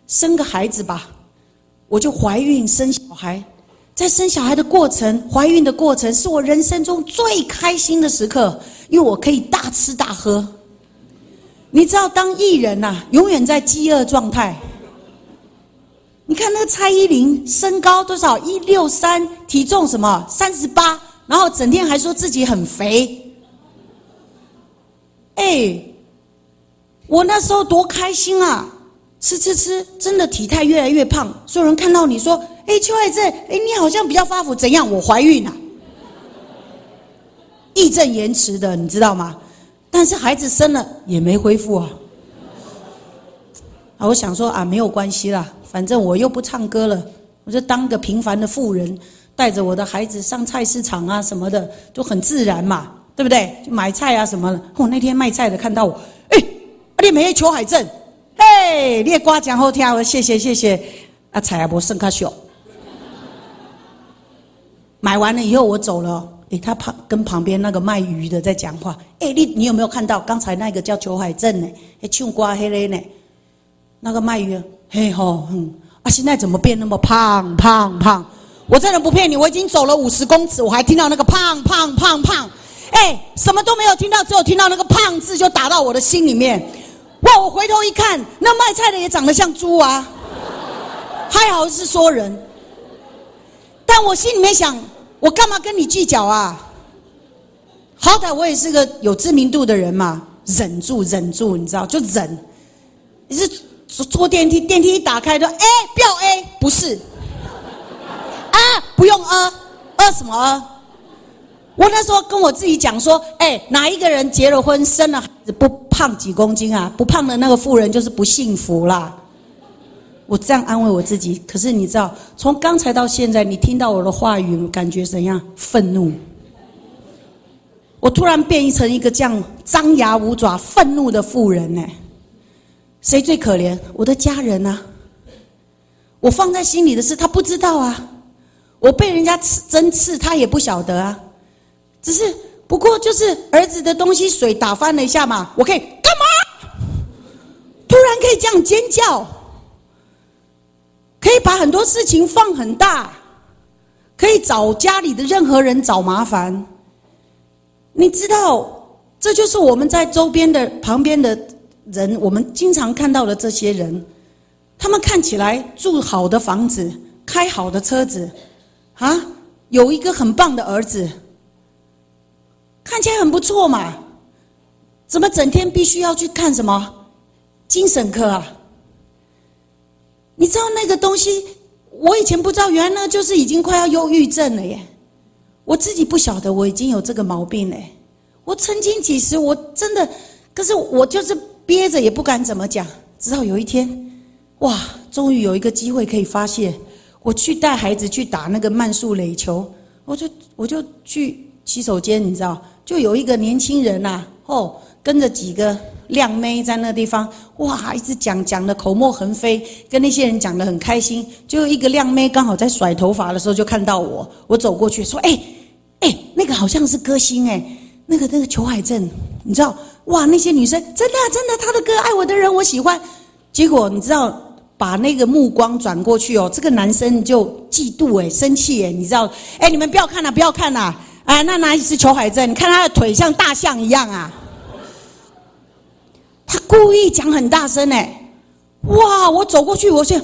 生个孩子吧。我就怀孕生小孩，在生小孩的过程，怀孕的过程是我人生中最开心的时刻，因为我可以大吃大喝。你知道，当艺人呐，永远在饥饿状态。你看那个蔡依林，身高多少？一六三，体重什么？三十八。然后整天还说自己很肥，哎，我那时候多开心啊！吃吃吃，真的体态越来越胖。所有人看到你说：“哎，邱爱正，哎，你好像比较发福，怎样？我怀孕了，义正言辞的，你知道吗？但是孩子生了也没恢复啊。啊，我想说啊，没有关系啦，反正我又不唱歌了，我就当个平凡的妇人。”带着我的孩子上菜市场啊，什么的就很自然嘛，对不对？买菜啊什么的。我那天卖菜的看到我，哎，你没裘海正，哎，你也夸奖后听，我谢谢谢谢。啊，菜啊不剩卡小。买完了以后我走了，哎，他旁跟旁边那个卖鱼的在讲话，哎，你你有没有看到刚才那个叫裘海正呢？还唱瓜黑嘞呢？那个卖鱼，嘿吼，嗯，啊，现在怎么变那么胖胖胖？我真的不骗你，我已经走了五十公尺，我还听到那个胖胖胖胖，哎，什么都没有听到，只有听到那个胖字就打到我的心里面。哇！我回头一看，那卖菜的也长得像猪啊，还好是说人。但我心里面想，我干嘛跟你计较啊？好歹我也是个有知名度的人嘛，忍住忍住，你知道，就忍。你是坐坐电梯，电梯一打开就哎，要 A，不是。啊，不用啊，啊什么啊？我那时候跟我自己讲说，哎，哪一个人结了婚生了孩子不胖几公斤啊？不胖的那个妇人就是不幸福啦。我这样安慰我自己。可是你知道，从刚才到现在，你听到我的话语，感觉怎样？愤怒。我突然变成一个这样张牙舞爪、愤怒的妇人呢？谁最可怜？我的家人啊！我放在心里的事，他不知道啊。我被人家刺针刺，他也不晓得啊。只是不过就是儿子的东西水打翻了一下嘛，我可以干嘛？突然可以这样尖叫，可以把很多事情放很大，可以找家里的任何人找麻烦。你知道，这就是我们在周边的旁边的人，我们经常看到的这些人，他们看起来住好的房子，开好的车子。啊，有一个很棒的儿子，看起来很不错嘛，怎么整天必须要去看什么精神科啊？你知道那个东西，我以前不知道，原来那就是已经快要忧郁症了耶！我自己不晓得我已经有这个毛病嘞。我曾经几时我真的，可是我就是憋着也不敢怎么讲，直到有一天，哇，终于有一个机会可以发泄。我去带孩子去打那个慢速垒球，我就我就去洗手间，你知道，就有一个年轻人呐，哦，跟着几个靓妹在那地方，哇，一直讲讲的口沫横飞，跟那些人讲的很开心。就一个靓妹刚好在甩头发的时候就看到我，我走过去说：“哎，哎，那个好像是歌星哎，那个那个裘海正，你知道，哇，那些女生真的真的，他的歌爱我的人我喜欢。结果你知道。”把那个目光转过去哦，这个男生就嫉妒哎，生气哎，你知道？哎，你们不要看了，不要看了！哎，那哪是裘海正？你看他的腿像大象一样啊！他故意讲很大声哎，哇！我走过去，我想，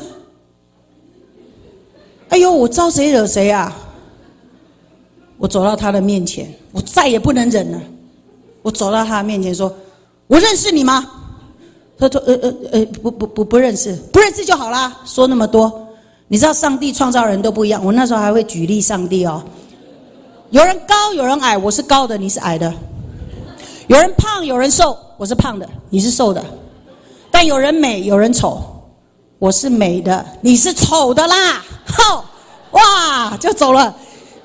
哎呦，我招谁惹谁啊？我走到他的面前，我再也不能忍了。我走到他面前说：“我认识你吗？”他说：“呃呃呃，不不不不认识，不认识就好啦。说那么多，你知道上帝创造人都不一样。我那时候还会举例上帝哦，有人高，有人矮，我是高的，你是矮的。有人胖，有人瘦，我是胖的，你是瘦的；但有人美，有人丑，我是美的，你是丑的啦！吼，哇，就走了。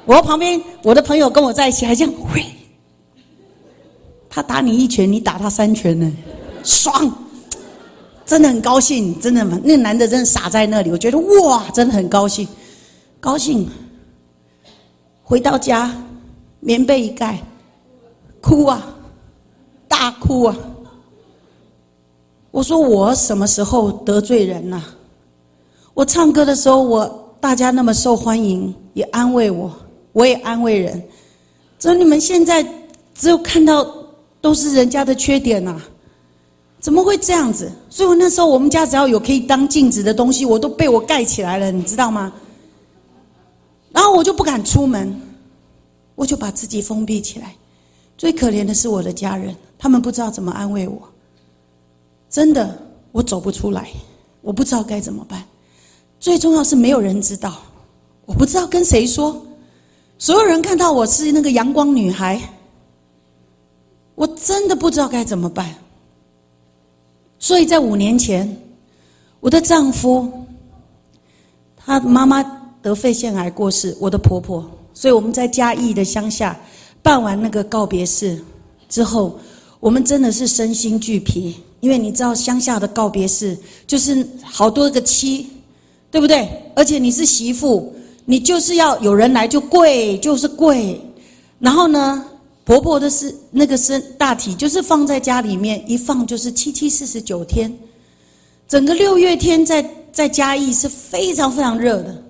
我旁边我的朋友跟我在一起，还这样，他打你一拳，你打他三拳呢，爽，真的很高兴，真的吗？那男的真的傻在那里，我觉得哇，真的很高兴，高兴。回到家，棉被一盖，哭啊，大哭啊。我说我什么时候得罪人了？我唱歌的时候，我大家那么受欢迎，也安慰我。我也安慰人，说你们现在只有看到都是人家的缺点呐，怎么会这样子？所以我那时候我们家只要有可以当镜子的东西，我都被我盖起来了，你知道吗？然后我就不敢出门，我就把自己封闭起来。最可怜的是我的家人，他们不知道怎么安慰我。真的，我走不出来，我不知道该怎么办。最重要是没有人知道，我不知道跟谁说。所有人看到我是那个阳光女孩，我真的不知道该怎么办。所以在五年前，我的丈夫，他妈妈得肺腺癌过世，我的婆婆，所以我们在嘉义的乡下办完那个告别式之后，我们真的是身心俱疲，因为你知道乡下的告别式就是好多个妻，对不对？而且你是媳妇。你就是要有人来就跪，就是跪，然后呢，婆婆的是那个身大体就是放在家里面一放就是七七四十九天，整个六月天在在嘉义是非常非常热的，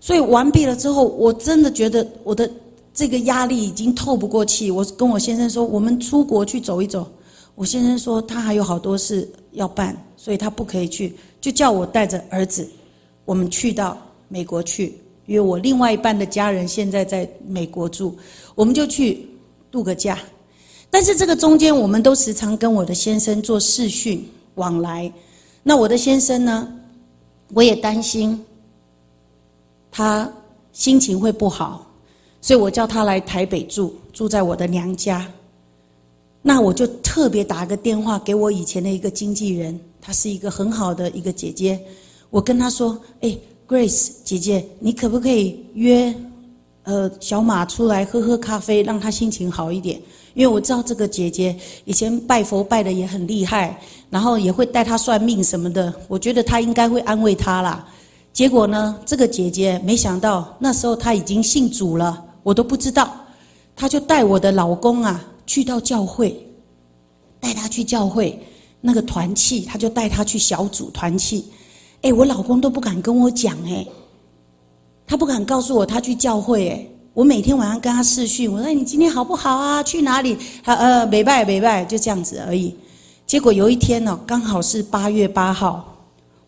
所以完毕了之后，我真的觉得我的这个压力已经透不过气。我跟我先生说，我们出国去走一走。我先生说他还有好多事要办，所以他不可以去，就叫我带着儿子，我们去到美国去。因为我另外一半的家人现在在美国住，我们就去度个假。但是这个中间，我们都时常跟我的先生做视讯往来。那我的先生呢，我也担心他心情会不好，所以我叫他来台北住，住在我的娘家。那我就特别打个电话给我以前的一个经纪人，她是一个很好的一个姐姐，我跟她说：“哎。” Grace 姐姐，你可不可以约呃小马出来喝喝咖啡，让他心情好一点？因为我知道这个姐姐以前拜佛拜的也很厉害，然后也会带他算命什么的。我觉得他应该会安慰他啦。结果呢，这个姐姐没想到那时候他已经信主了，我都不知道。他就带我的老公啊去到教会，带他去教会那个团契，他就带他去小组团契。哎，我老公都不敢跟我讲哎，他不敢告诉我他去教会哎。我每天晚上跟他视讯，我说你今天好不好啊？去哪里？他呃，没拜没拜，就这样子而已。结果有一天呢，刚好是八月八号，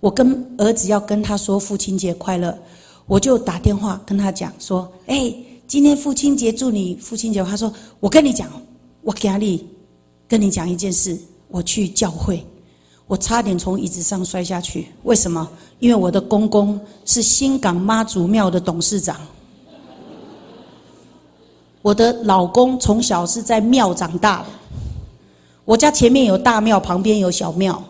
我跟儿子要跟他说父亲节快乐，我就打电话跟他讲说，哎，今天父亲节祝你父亲节。他说我跟你讲，我给你跟你讲一件事，我去教会。我差点从椅子上摔下去，为什么？因为我的公公是新港妈祖庙的董事长。我的老公从小是在庙长大的，我家前面有大庙，旁边有小庙，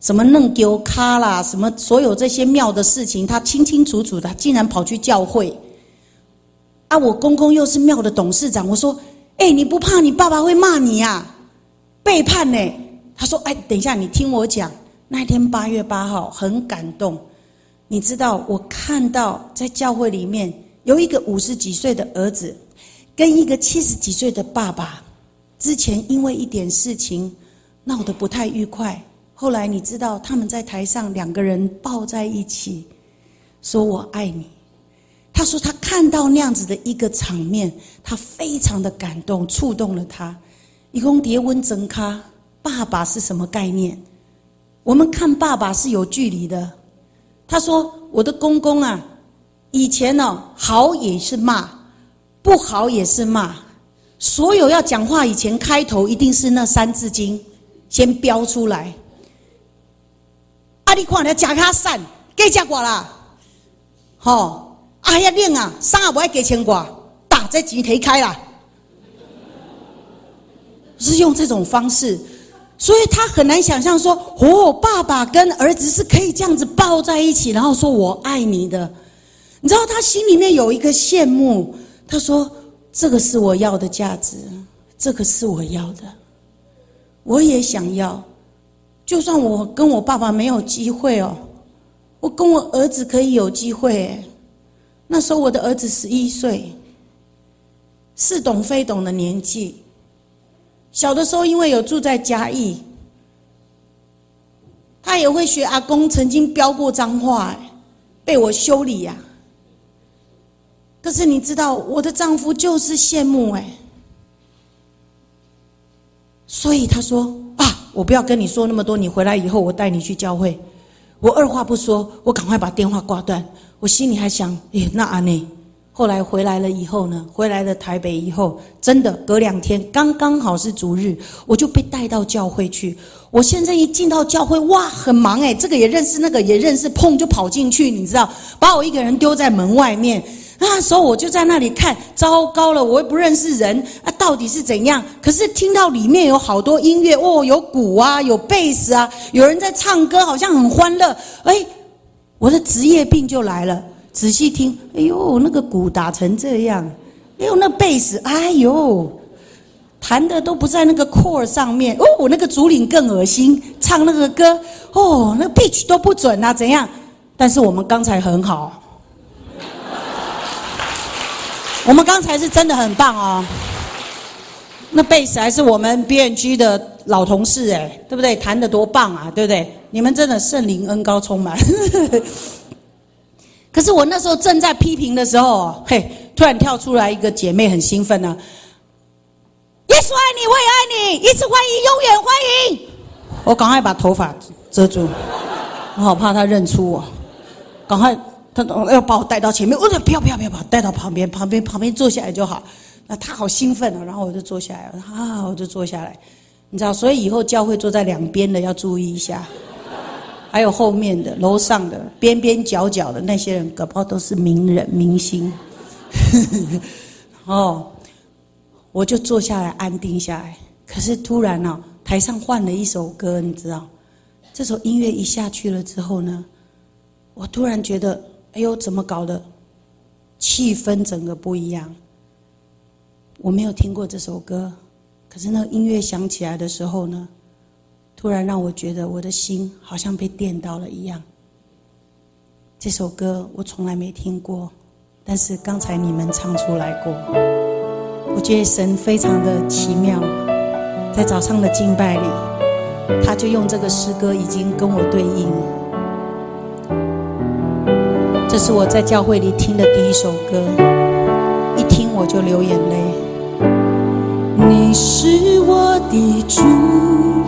什么弄丢卡啦，什么所有这些庙的事情，他清清楚楚的，竟然跑去教会。啊，我公公又是庙的董事长，我说，哎，你不怕你爸爸会骂你呀？背叛呢？他说：“哎，等一下，你听我讲。那天八月八号很感动，你知道，我看到在教会里面有一个五十几岁的儿子，跟一个七十几岁的爸爸，之前因为一点事情闹得不太愉快。后来你知道，他们在台上两个人抱在一起，说我爱你。他说他看到那样子的一个场面，他非常的感动，触动了他。一共叠温整咖。”爸爸是什么概念？我们看爸爸是有距离的。他说：“我的公公啊，以前呢好也是骂，不好也是骂。所有要讲话以前开头一定是那三字经先标出来。啊，你看，你假卡散，给加挂啦。吼，啊呀令啊，三也不爱给钱挂，打这钱提开啦。是用这种方式，所以他很难想象说，哦，爸爸跟儿子是可以这样子抱在一起，然后说我爱你的。你知道他心里面有一个羡慕，他说：“这个是我要的价值，这个是我要的，我也想要。就算我跟我爸爸没有机会哦，我跟我儿子可以有机会。那时候我的儿子十一岁，似懂非懂的年纪。小的时候因为有住在嘉义，他也会学阿公曾经飙过脏话，被我修理呀。”可是你知道，我的丈夫就是羡慕哎，所以他说啊，我不要跟你说那么多，你回来以后我带你去教会。我二话不说，我赶快把电话挂断。我心里还想，哎，那阿内。后来回来了以后呢，回来了台北以后，真的隔两天刚刚好是主日，我就被带到教会去。我现在一进到教会，哇，很忙哎，这个也认识，那个也认识，碰就跑进去，你知道，把我一个人丢在门外面。那时候我就在那里看，糟糕了，我又不认识人啊，到底是怎样？可是听到里面有好多音乐哦，有鼓啊，有贝斯啊，有人在唱歌，好像很欢乐。哎，我的职业病就来了。仔细听，哎呦，那个鼓打成这样，哎呦，那贝斯，哎呦，弹的都不在那个 core 上面。哦，我那个主领更恶心，唱那个歌，哦，那个 pitch 都不准啊，怎样？但是我们刚才很好。我们刚才是真的很棒哦，那贝斯还是我们 B N G 的老同事哎，对不对？弹的多棒啊，对不对？你们真的圣灵恩高充满。可是我那时候正在批评的时候，嘿，突然跳出来一个姐妹很兴奋呢，耶稣爱你，我也爱你，一次欢迎，永远欢迎。我赶快把头发遮住，我好怕他认出我，赶快。他要把我带到前面，我说不要不要不要，把带到旁边，旁边旁边坐下来就好。那他好兴奋啊，然后我就坐下来，啊，我就坐下来。你知道，所以以后教会坐在两边的要注意一下，还有后面的、楼上的、边边角角的那些人，搞不好都是名人明星。哦，我就坐下来安定下来。可是突然呢，台上换了一首歌，你知道，这首音乐一下去了之后呢，我突然觉得。哎呦，怎么搞的？气氛整个不一样。我没有听过这首歌，可是那音乐响起来的时候呢，突然让我觉得我的心好像被电到了一样。这首歌我从来没听过，但是刚才你们唱出来过。我觉得神非常的奇妙，在早上的敬拜里，他就用这个诗歌已经跟我对应。这是我在教会里听的第一首歌，一听我就流眼泪。你是我的主，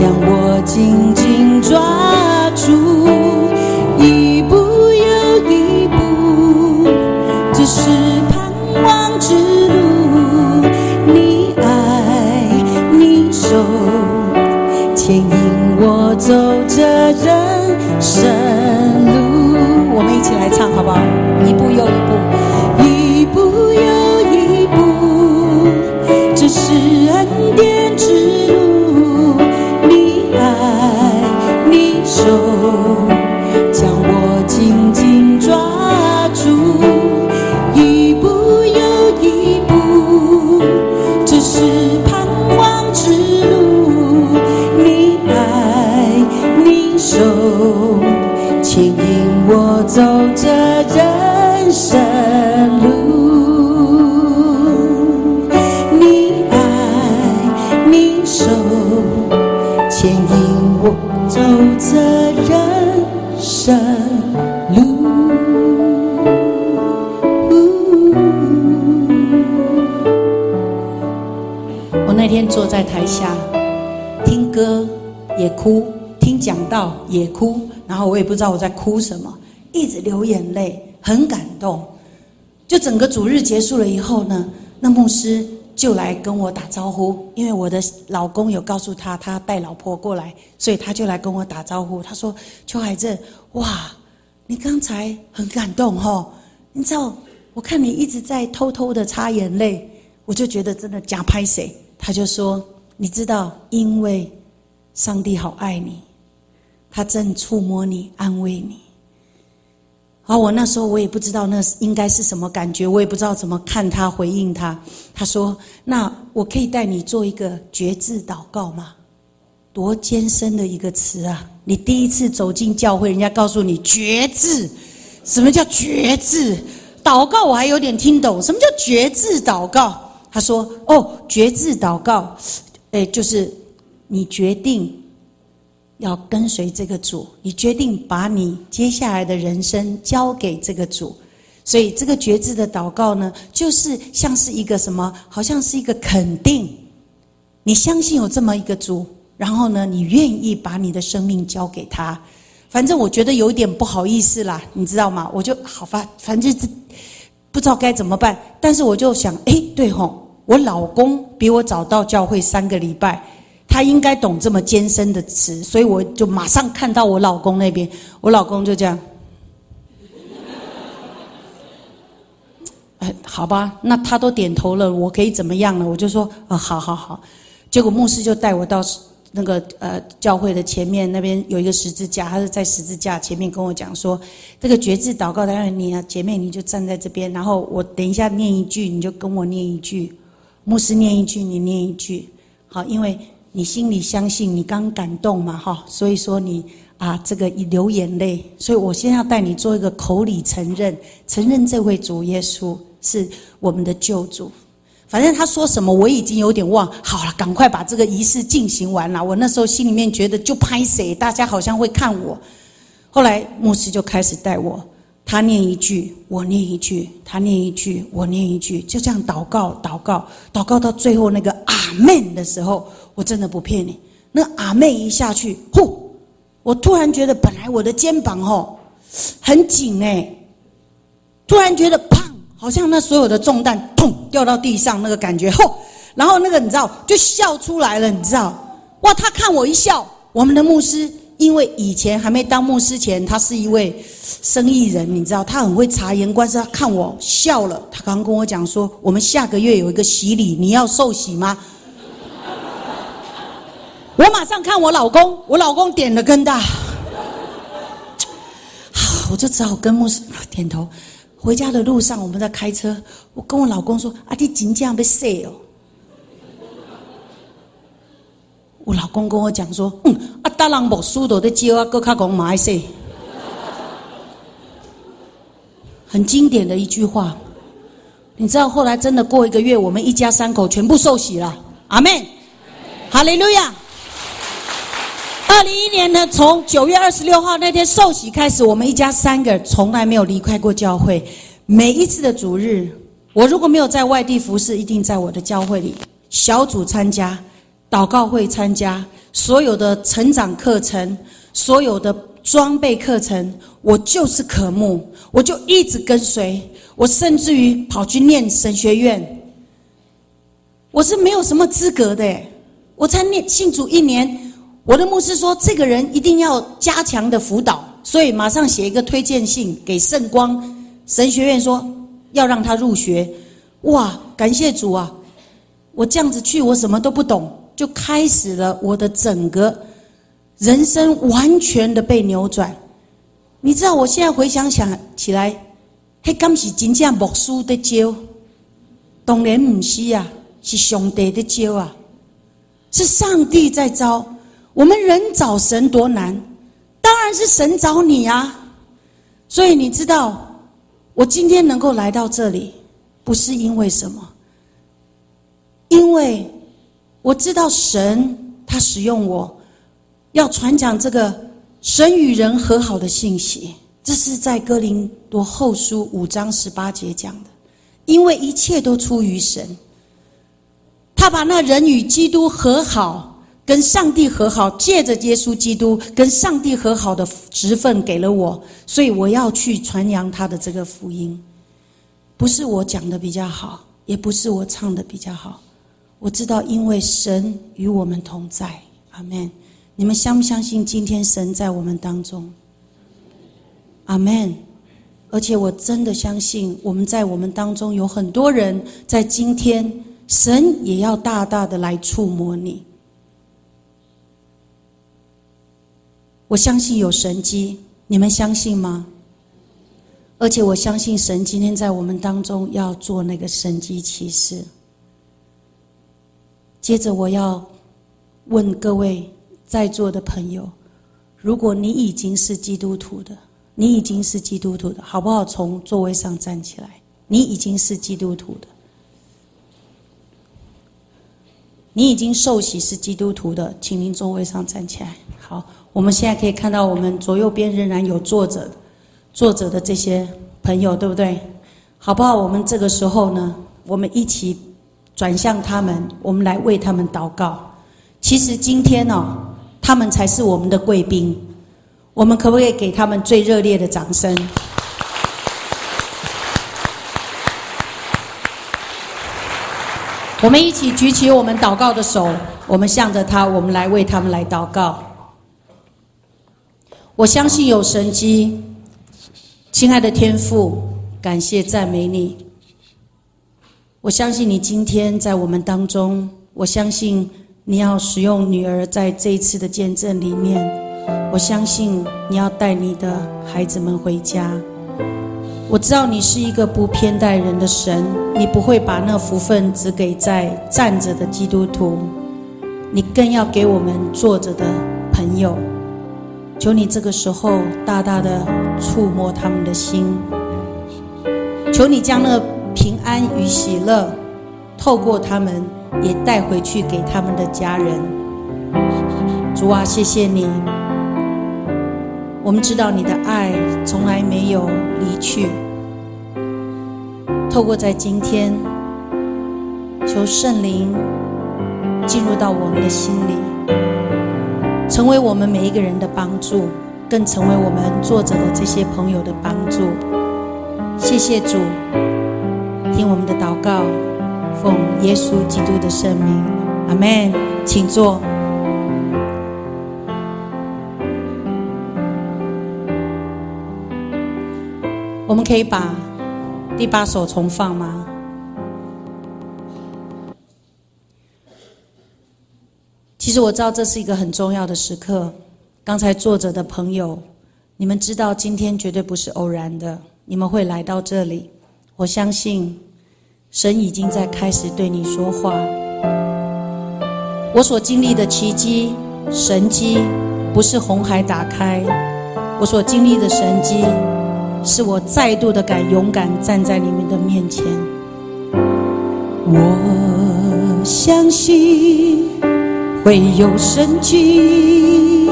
将我紧走着人生路，你爱你手牵引我走着人生路。我那天坐在台下听歌也哭，听讲道也哭，然后我也不知道我在哭什么。流眼泪，很感动。就整个主日结束了以后呢，那牧师就来跟我打招呼，因为我的老公有告诉他，他带老婆过来，所以他就来跟我打招呼。他说：“邱海正，哇，你刚才很感动哈，你知道，我看你一直在偷偷的擦眼泪，我就觉得真的假拍谁。”他就说：“你知道，因为上帝好爱你，他正触摸你，安慰你。”而我那时候我也不知道那应该是什么感觉，我也不知道怎么看他回应他。他说：“那我可以带你做一个觉志祷告吗？多艰深的一个词啊！你第一次走进教会，人家告诉你觉志，什么叫觉志？祷告我还有点听懂，什么叫觉志祷告？他说：哦，觉志祷告，哎，就是你决定。”要跟随这个主，你决定把你接下来的人生交给这个主，所以这个觉知的祷告呢，就是像是一个什么，好像是一个肯定，你相信有这么一个主，然后呢，你愿意把你的生命交给他。反正我觉得有点不好意思啦，你知道吗？我就好吧，反正不知道该怎么办，但是我就想，哎，对吼，我老公比我早到教会三个礼拜。他应该懂这么艰深的词，所以我就马上看到我老公那边，我老公就这样，哎，好吧，那他都点头了，我可以怎么样了？我就说啊，好好好。结果牧师就带我到那个呃教会的前面，那边有一个十字架，他是在十字架前面跟我讲说，这个绝志祷告，当然你啊姐妹你就站在这边，然后我等一下念一句，你就跟我念一句，牧师念一句，你念一句，好，因为。你心里相信，你刚感动嘛，哈，所以说你啊，这个流眼泪，所以我先要带你做一个口里承认，承认这位主耶稣是我们的救主。反正他说什么，我已经有点忘。好了，赶快把这个仪式进行完了。我那时候心里面觉得就拍谁，大家好像会看我。后来牧师就开始带我，他念一句，我念一句，他念一句，我念一句，就这样祷告，祷告，祷告到最后那个阿门的时候。我真的不骗你，那阿妹一下去，呼！我突然觉得，本来我的肩膀吼很紧哎，突然觉得砰，好像那所有的重担砰掉到地上，那个感觉吼，然后那个你知道就笑出来了，你知道？哇！他看我一笑，我们的牧师，因为以前还没当牧师前，他是一位生意人，你知道，他很会察言观色。他看我笑了，他刚跟我讲说，我们下个月有一个洗礼，你要受洗吗？我马上看我老公，我老公点了更大，好，我就只好跟牧师点头。回家的路上，我们在开车，我跟我老公说：“啊，你真这样被射哦。”我老公跟我讲说：“嗯，啊，大人无输到的招啊，搁卡讲马射。”很经典的一句话，你知道后来真的过一个月，我们一家三口全部受洗了。阿门，哈利路亚。二零一年呢，从九月二十六号那天受洗开始，我们一家三个从来没有离开过教会。每一次的主日，我如果没有在外地服侍，一定在我的教会里小组参加、祷告会参加，所有的成长课程、所有的装备课程，我就是渴慕，我就一直跟随。我甚至于跑去念神学院，我是没有什么资格的，我才念信主一年。我的牧师说：“这个人一定要加强的辅导，所以马上写一个推荐信给圣光神学院，说要让他入学。哇，感谢主啊！我这样子去，我什么都不懂，就开始了我的整个人生完全的被扭转。你知道，我现在回想想起来，嘿，刚是真正牧师的教，当然不是啊，是上帝的教啊，是上帝在招。”我们人找神多难，当然是神找你啊！所以你知道，我今天能够来到这里，不是因为什么，因为我知道神他使用我，要传讲这个神与人和好的信息。这是在哥林多后书五章十八节讲的，因为一切都出于神。他把那人与基督和好，跟上帝和好，借着耶稣基督跟上帝和好的职分给了我，所以我要去传扬他的这个福音。不是我讲的比较好，也不是我唱的比较好，我知道，因为神与我们同在。阿门。你们相不相信今天神在我们当中？阿门。而且我真的相信，我们在我们当中有很多人，在今天神也要大大的来触摸你。我相信有神机，你们相信吗？而且我相信神今天在我们当中要做那个神机骑士。接着我要问各位在座的朋友：如果你已经是基督徒的，你已经是基督徒的，好不好？从座位上站起来。你已经是基督徒的，你已经受洗是基督徒的，请您座位上站起来。好，我们现在可以看到，我们左右边仍然有坐着。作者的这些朋友，对不对？好不好？我们这个时候呢，我们一起转向他们，我们来为他们祷告。其实今天哦，他们才是我们的贵宾，我们可不可以给他们最热烈的掌声？我们一起举起我们祷告的手，我们向着他，我们来为他们来祷告。我相信有神机。亲爱的天父，感谢赞美你。我相信你今天在我们当中，我相信你要使用女儿在这一次的见证里面，我相信你要带你的孩子们回家。我知道你是一个不偏待人的神，你不会把那福分只给在站着的基督徒，你更要给我们坐着的朋友。求你这个时候大大的触摸他们的心，求你将那平安与喜乐透过他们也带回去给他们的家人。主啊，谢谢你！我们知道你的爱从来没有离去。透过在今天，求圣灵进入到我们的心里。成为我们每一个人的帮助，更成为我们坐着的这些朋友的帮助。谢谢主，听我们的祷告，奉耶稣基督的圣名，阿门。请坐。我们可以把第八首重放吗？其实我知道这是一个很重要的时刻。刚才坐着的朋友，你们知道今天绝对不是偶然的，你们会来到这里。我相信神已经在开始对你说话。我所经历的奇迹、神迹，不是红海打开；我所经历的神迹，是我再度的敢勇敢站在你们的面前。我相信。会有神迹，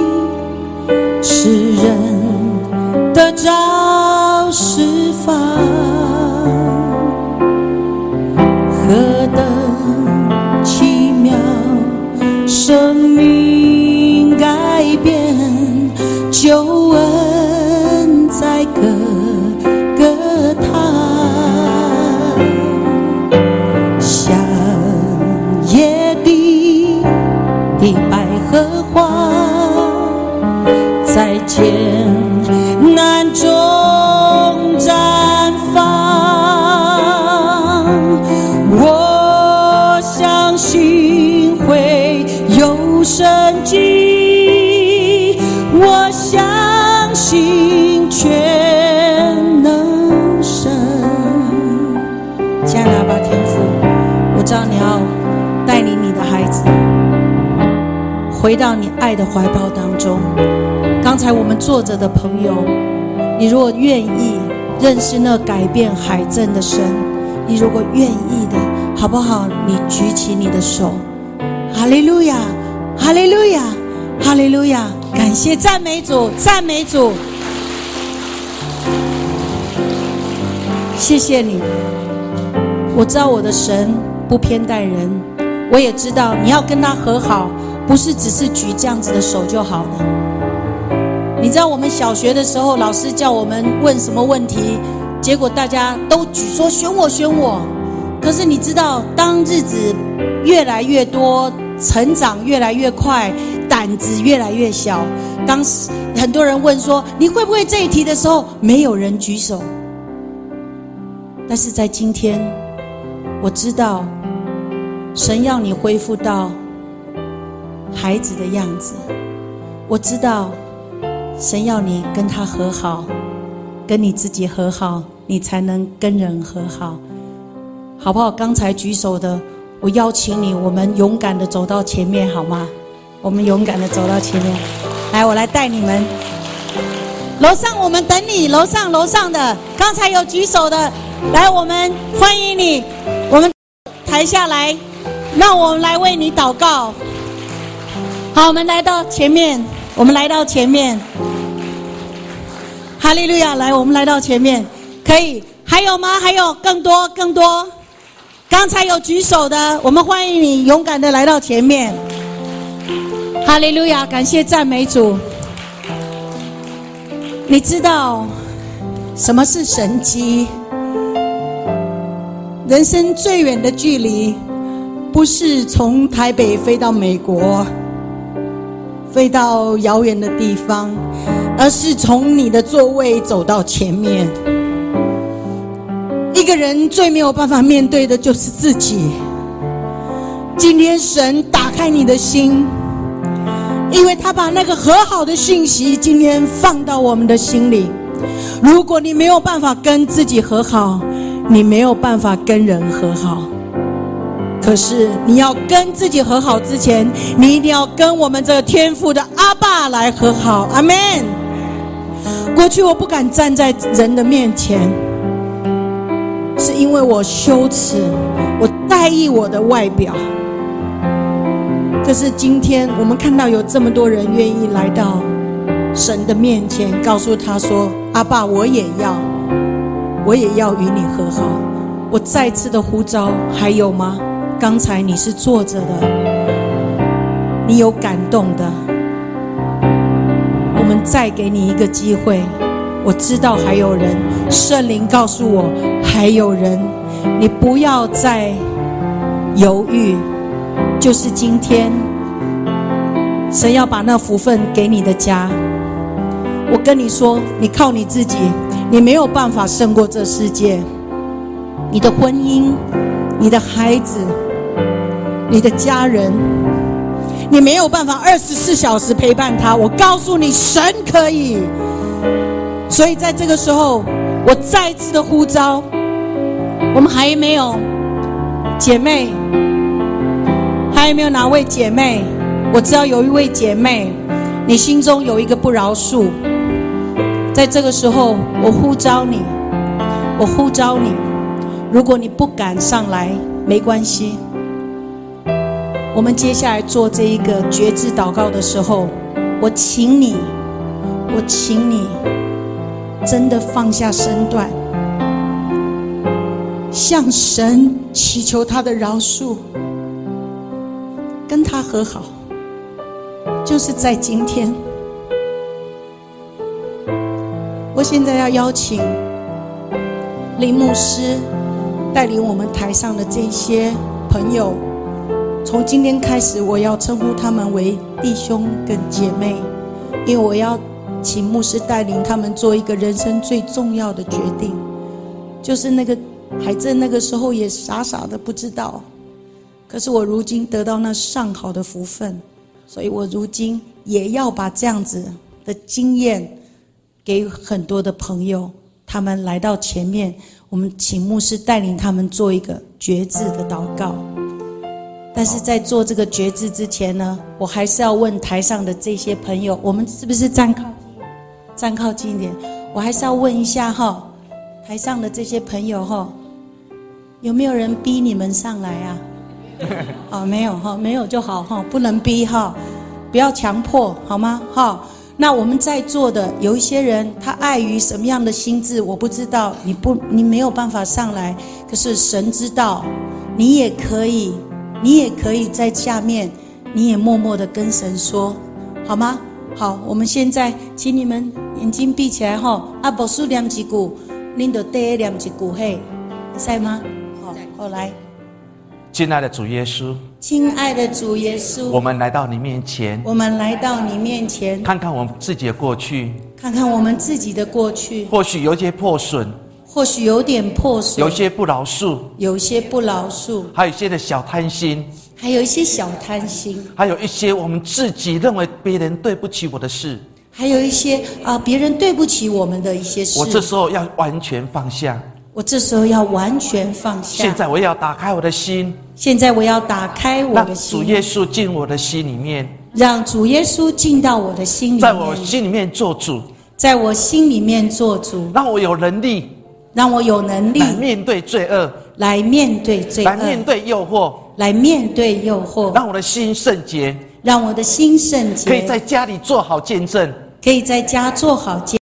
是人的招式法，爱的怀抱当中。刚才我们坐着的朋友，你如果愿意认识那改变海镇的神，你如果愿意的，好不好？你举起你的手，哈利路亚，哈利路亚，哈利路亚！感谢赞美主，赞美主！谢谢你，我知道我的神不偏待人。我也知道你要跟他和好，不是只是举这样子的手就好了。你知道我们小学的时候，老师叫我们问什么问题，结果大家都举说选我选我。可是你知道，当日子越来越多，成长越来越快，胆子越来越小。当时很多人问说你会不会这一题的时候，没有人举手。但是在今天，我知道神要你恢复到孩子的样子。我知道神要你跟他和好，跟你自己和好，你才能跟人和好，好不好？刚才举手的，我邀请你，我们勇敢的走到前面，好吗？我们勇敢的走到前面，来，我来带你们。楼上我们等你，楼上楼上的，刚才有举手的。来，我们欢迎你。我们抬下来，让我们来为你祷告。好，我们来到前面，我们来到前面。哈利路亚！来，我们来到前面，可以？还有吗？还有更多更多？刚才有举手的，我们欢迎你，勇敢的来到前面。哈利路亚！感谢赞美主。你知道什么是神机？人生最远的距离，不是从台北飞到美国，飞到遥远的地方，而是从你的座位走到前面。一个人最没有办法面对的就是自己。今天神打开你的心，因为他把那个和好的讯息今天放到我们的心里。如果你没有办法跟自己和好，你没有办法跟人和好，可是你要跟自己和好之前，你一定要跟我们这个天赋的阿爸来和好。阿门。过去我不敢站在人的面前，是因为我羞耻，我在意我的外表。可是今天我们看到有这么多人愿意来到神的面前，告诉他说：“阿爸，我也要。”我也要与你和好。我再次的呼召，还有吗？刚才你是坐着的，你有感动的。我们再给你一个机会。我知道还有人，圣灵告诉我还有人，你不要再犹豫。就是今天，神要把那福分给你的家。我跟你说，你靠你自己。你没有办法胜过这世界，你的婚姻、你的孩子、你的家人，你没有办法二十四小时陪伴他。我告诉你，神可以。所以在这个时候，我再次的呼召，我们还没有姐妹，还有没有哪位姐妹？我知道有一位姐妹，你心中有一个不饶恕。在这个时候，我呼召你，我呼召你。如果你不敢上来，没关系。我们接下来做这一个觉知祷告的时候，我请你，我请你，真的放下身段，向神祈求他的饶恕，跟他和好，就是在今天。我现在要邀请林牧师带领我们台上的这些朋友，从今天开始，我要称呼他们为弟兄跟姐妹，因为我要请牧师带领他们做一个人生最重要的决定，就是那个海正那个时候也傻傻的不知道，可是我如今得到那上好的福分，所以我如今也要把这样子的经验。给很多的朋友，他们来到前面，我们请牧师带领他们做一个觉志的祷告。但是在做这个觉知之前呢，我还是要问台上的这些朋友，我们是不是站靠近？站靠近一点。我还是要问一下哈，台上的这些朋友哈，有没有人逼你们上来啊？哦，没有哈，没有就好哈，不能逼哈，不要强迫好吗？哈。那我们在座的有一些人，他碍于什么样的心智，我不知道。你不，你没有办法上来。可是神知道，你也可以你也可以在下面，你也默默的跟神说，好吗？好，我们现在请你们眼睛闭起来哈。阿伯叔念几句，恁就第一念几句嘿，在吗？好，好来。亲爱的主耶稣，亲爱的主耶稣，我们来到你面前，我们来到你面前，看看我们自己的过去，看看我们自己的过去，或许有些破损，或许有点破碎，有些不饶恕，有些不饶恕，还有一些的小贪心，还有一些小贪心，还有一些我们自己认为别人对不起我的事，还有一些啊别人对不起我们的一些事。我这时候要完全放下，我这时候要完全放下。现在我要打开我的心。现在我要打开我的心，主耶稣进我的心里面，让主耶稣进到我的心里面，在我心里面做主，在我心里面做主，让我有能力，让我有能力来面对罪恶，来面对罪恶，来面对诱惑，来面对诱惑，让我的心圣洁，让我的心圣洁，可以在家里做好见证，可以在家做好见。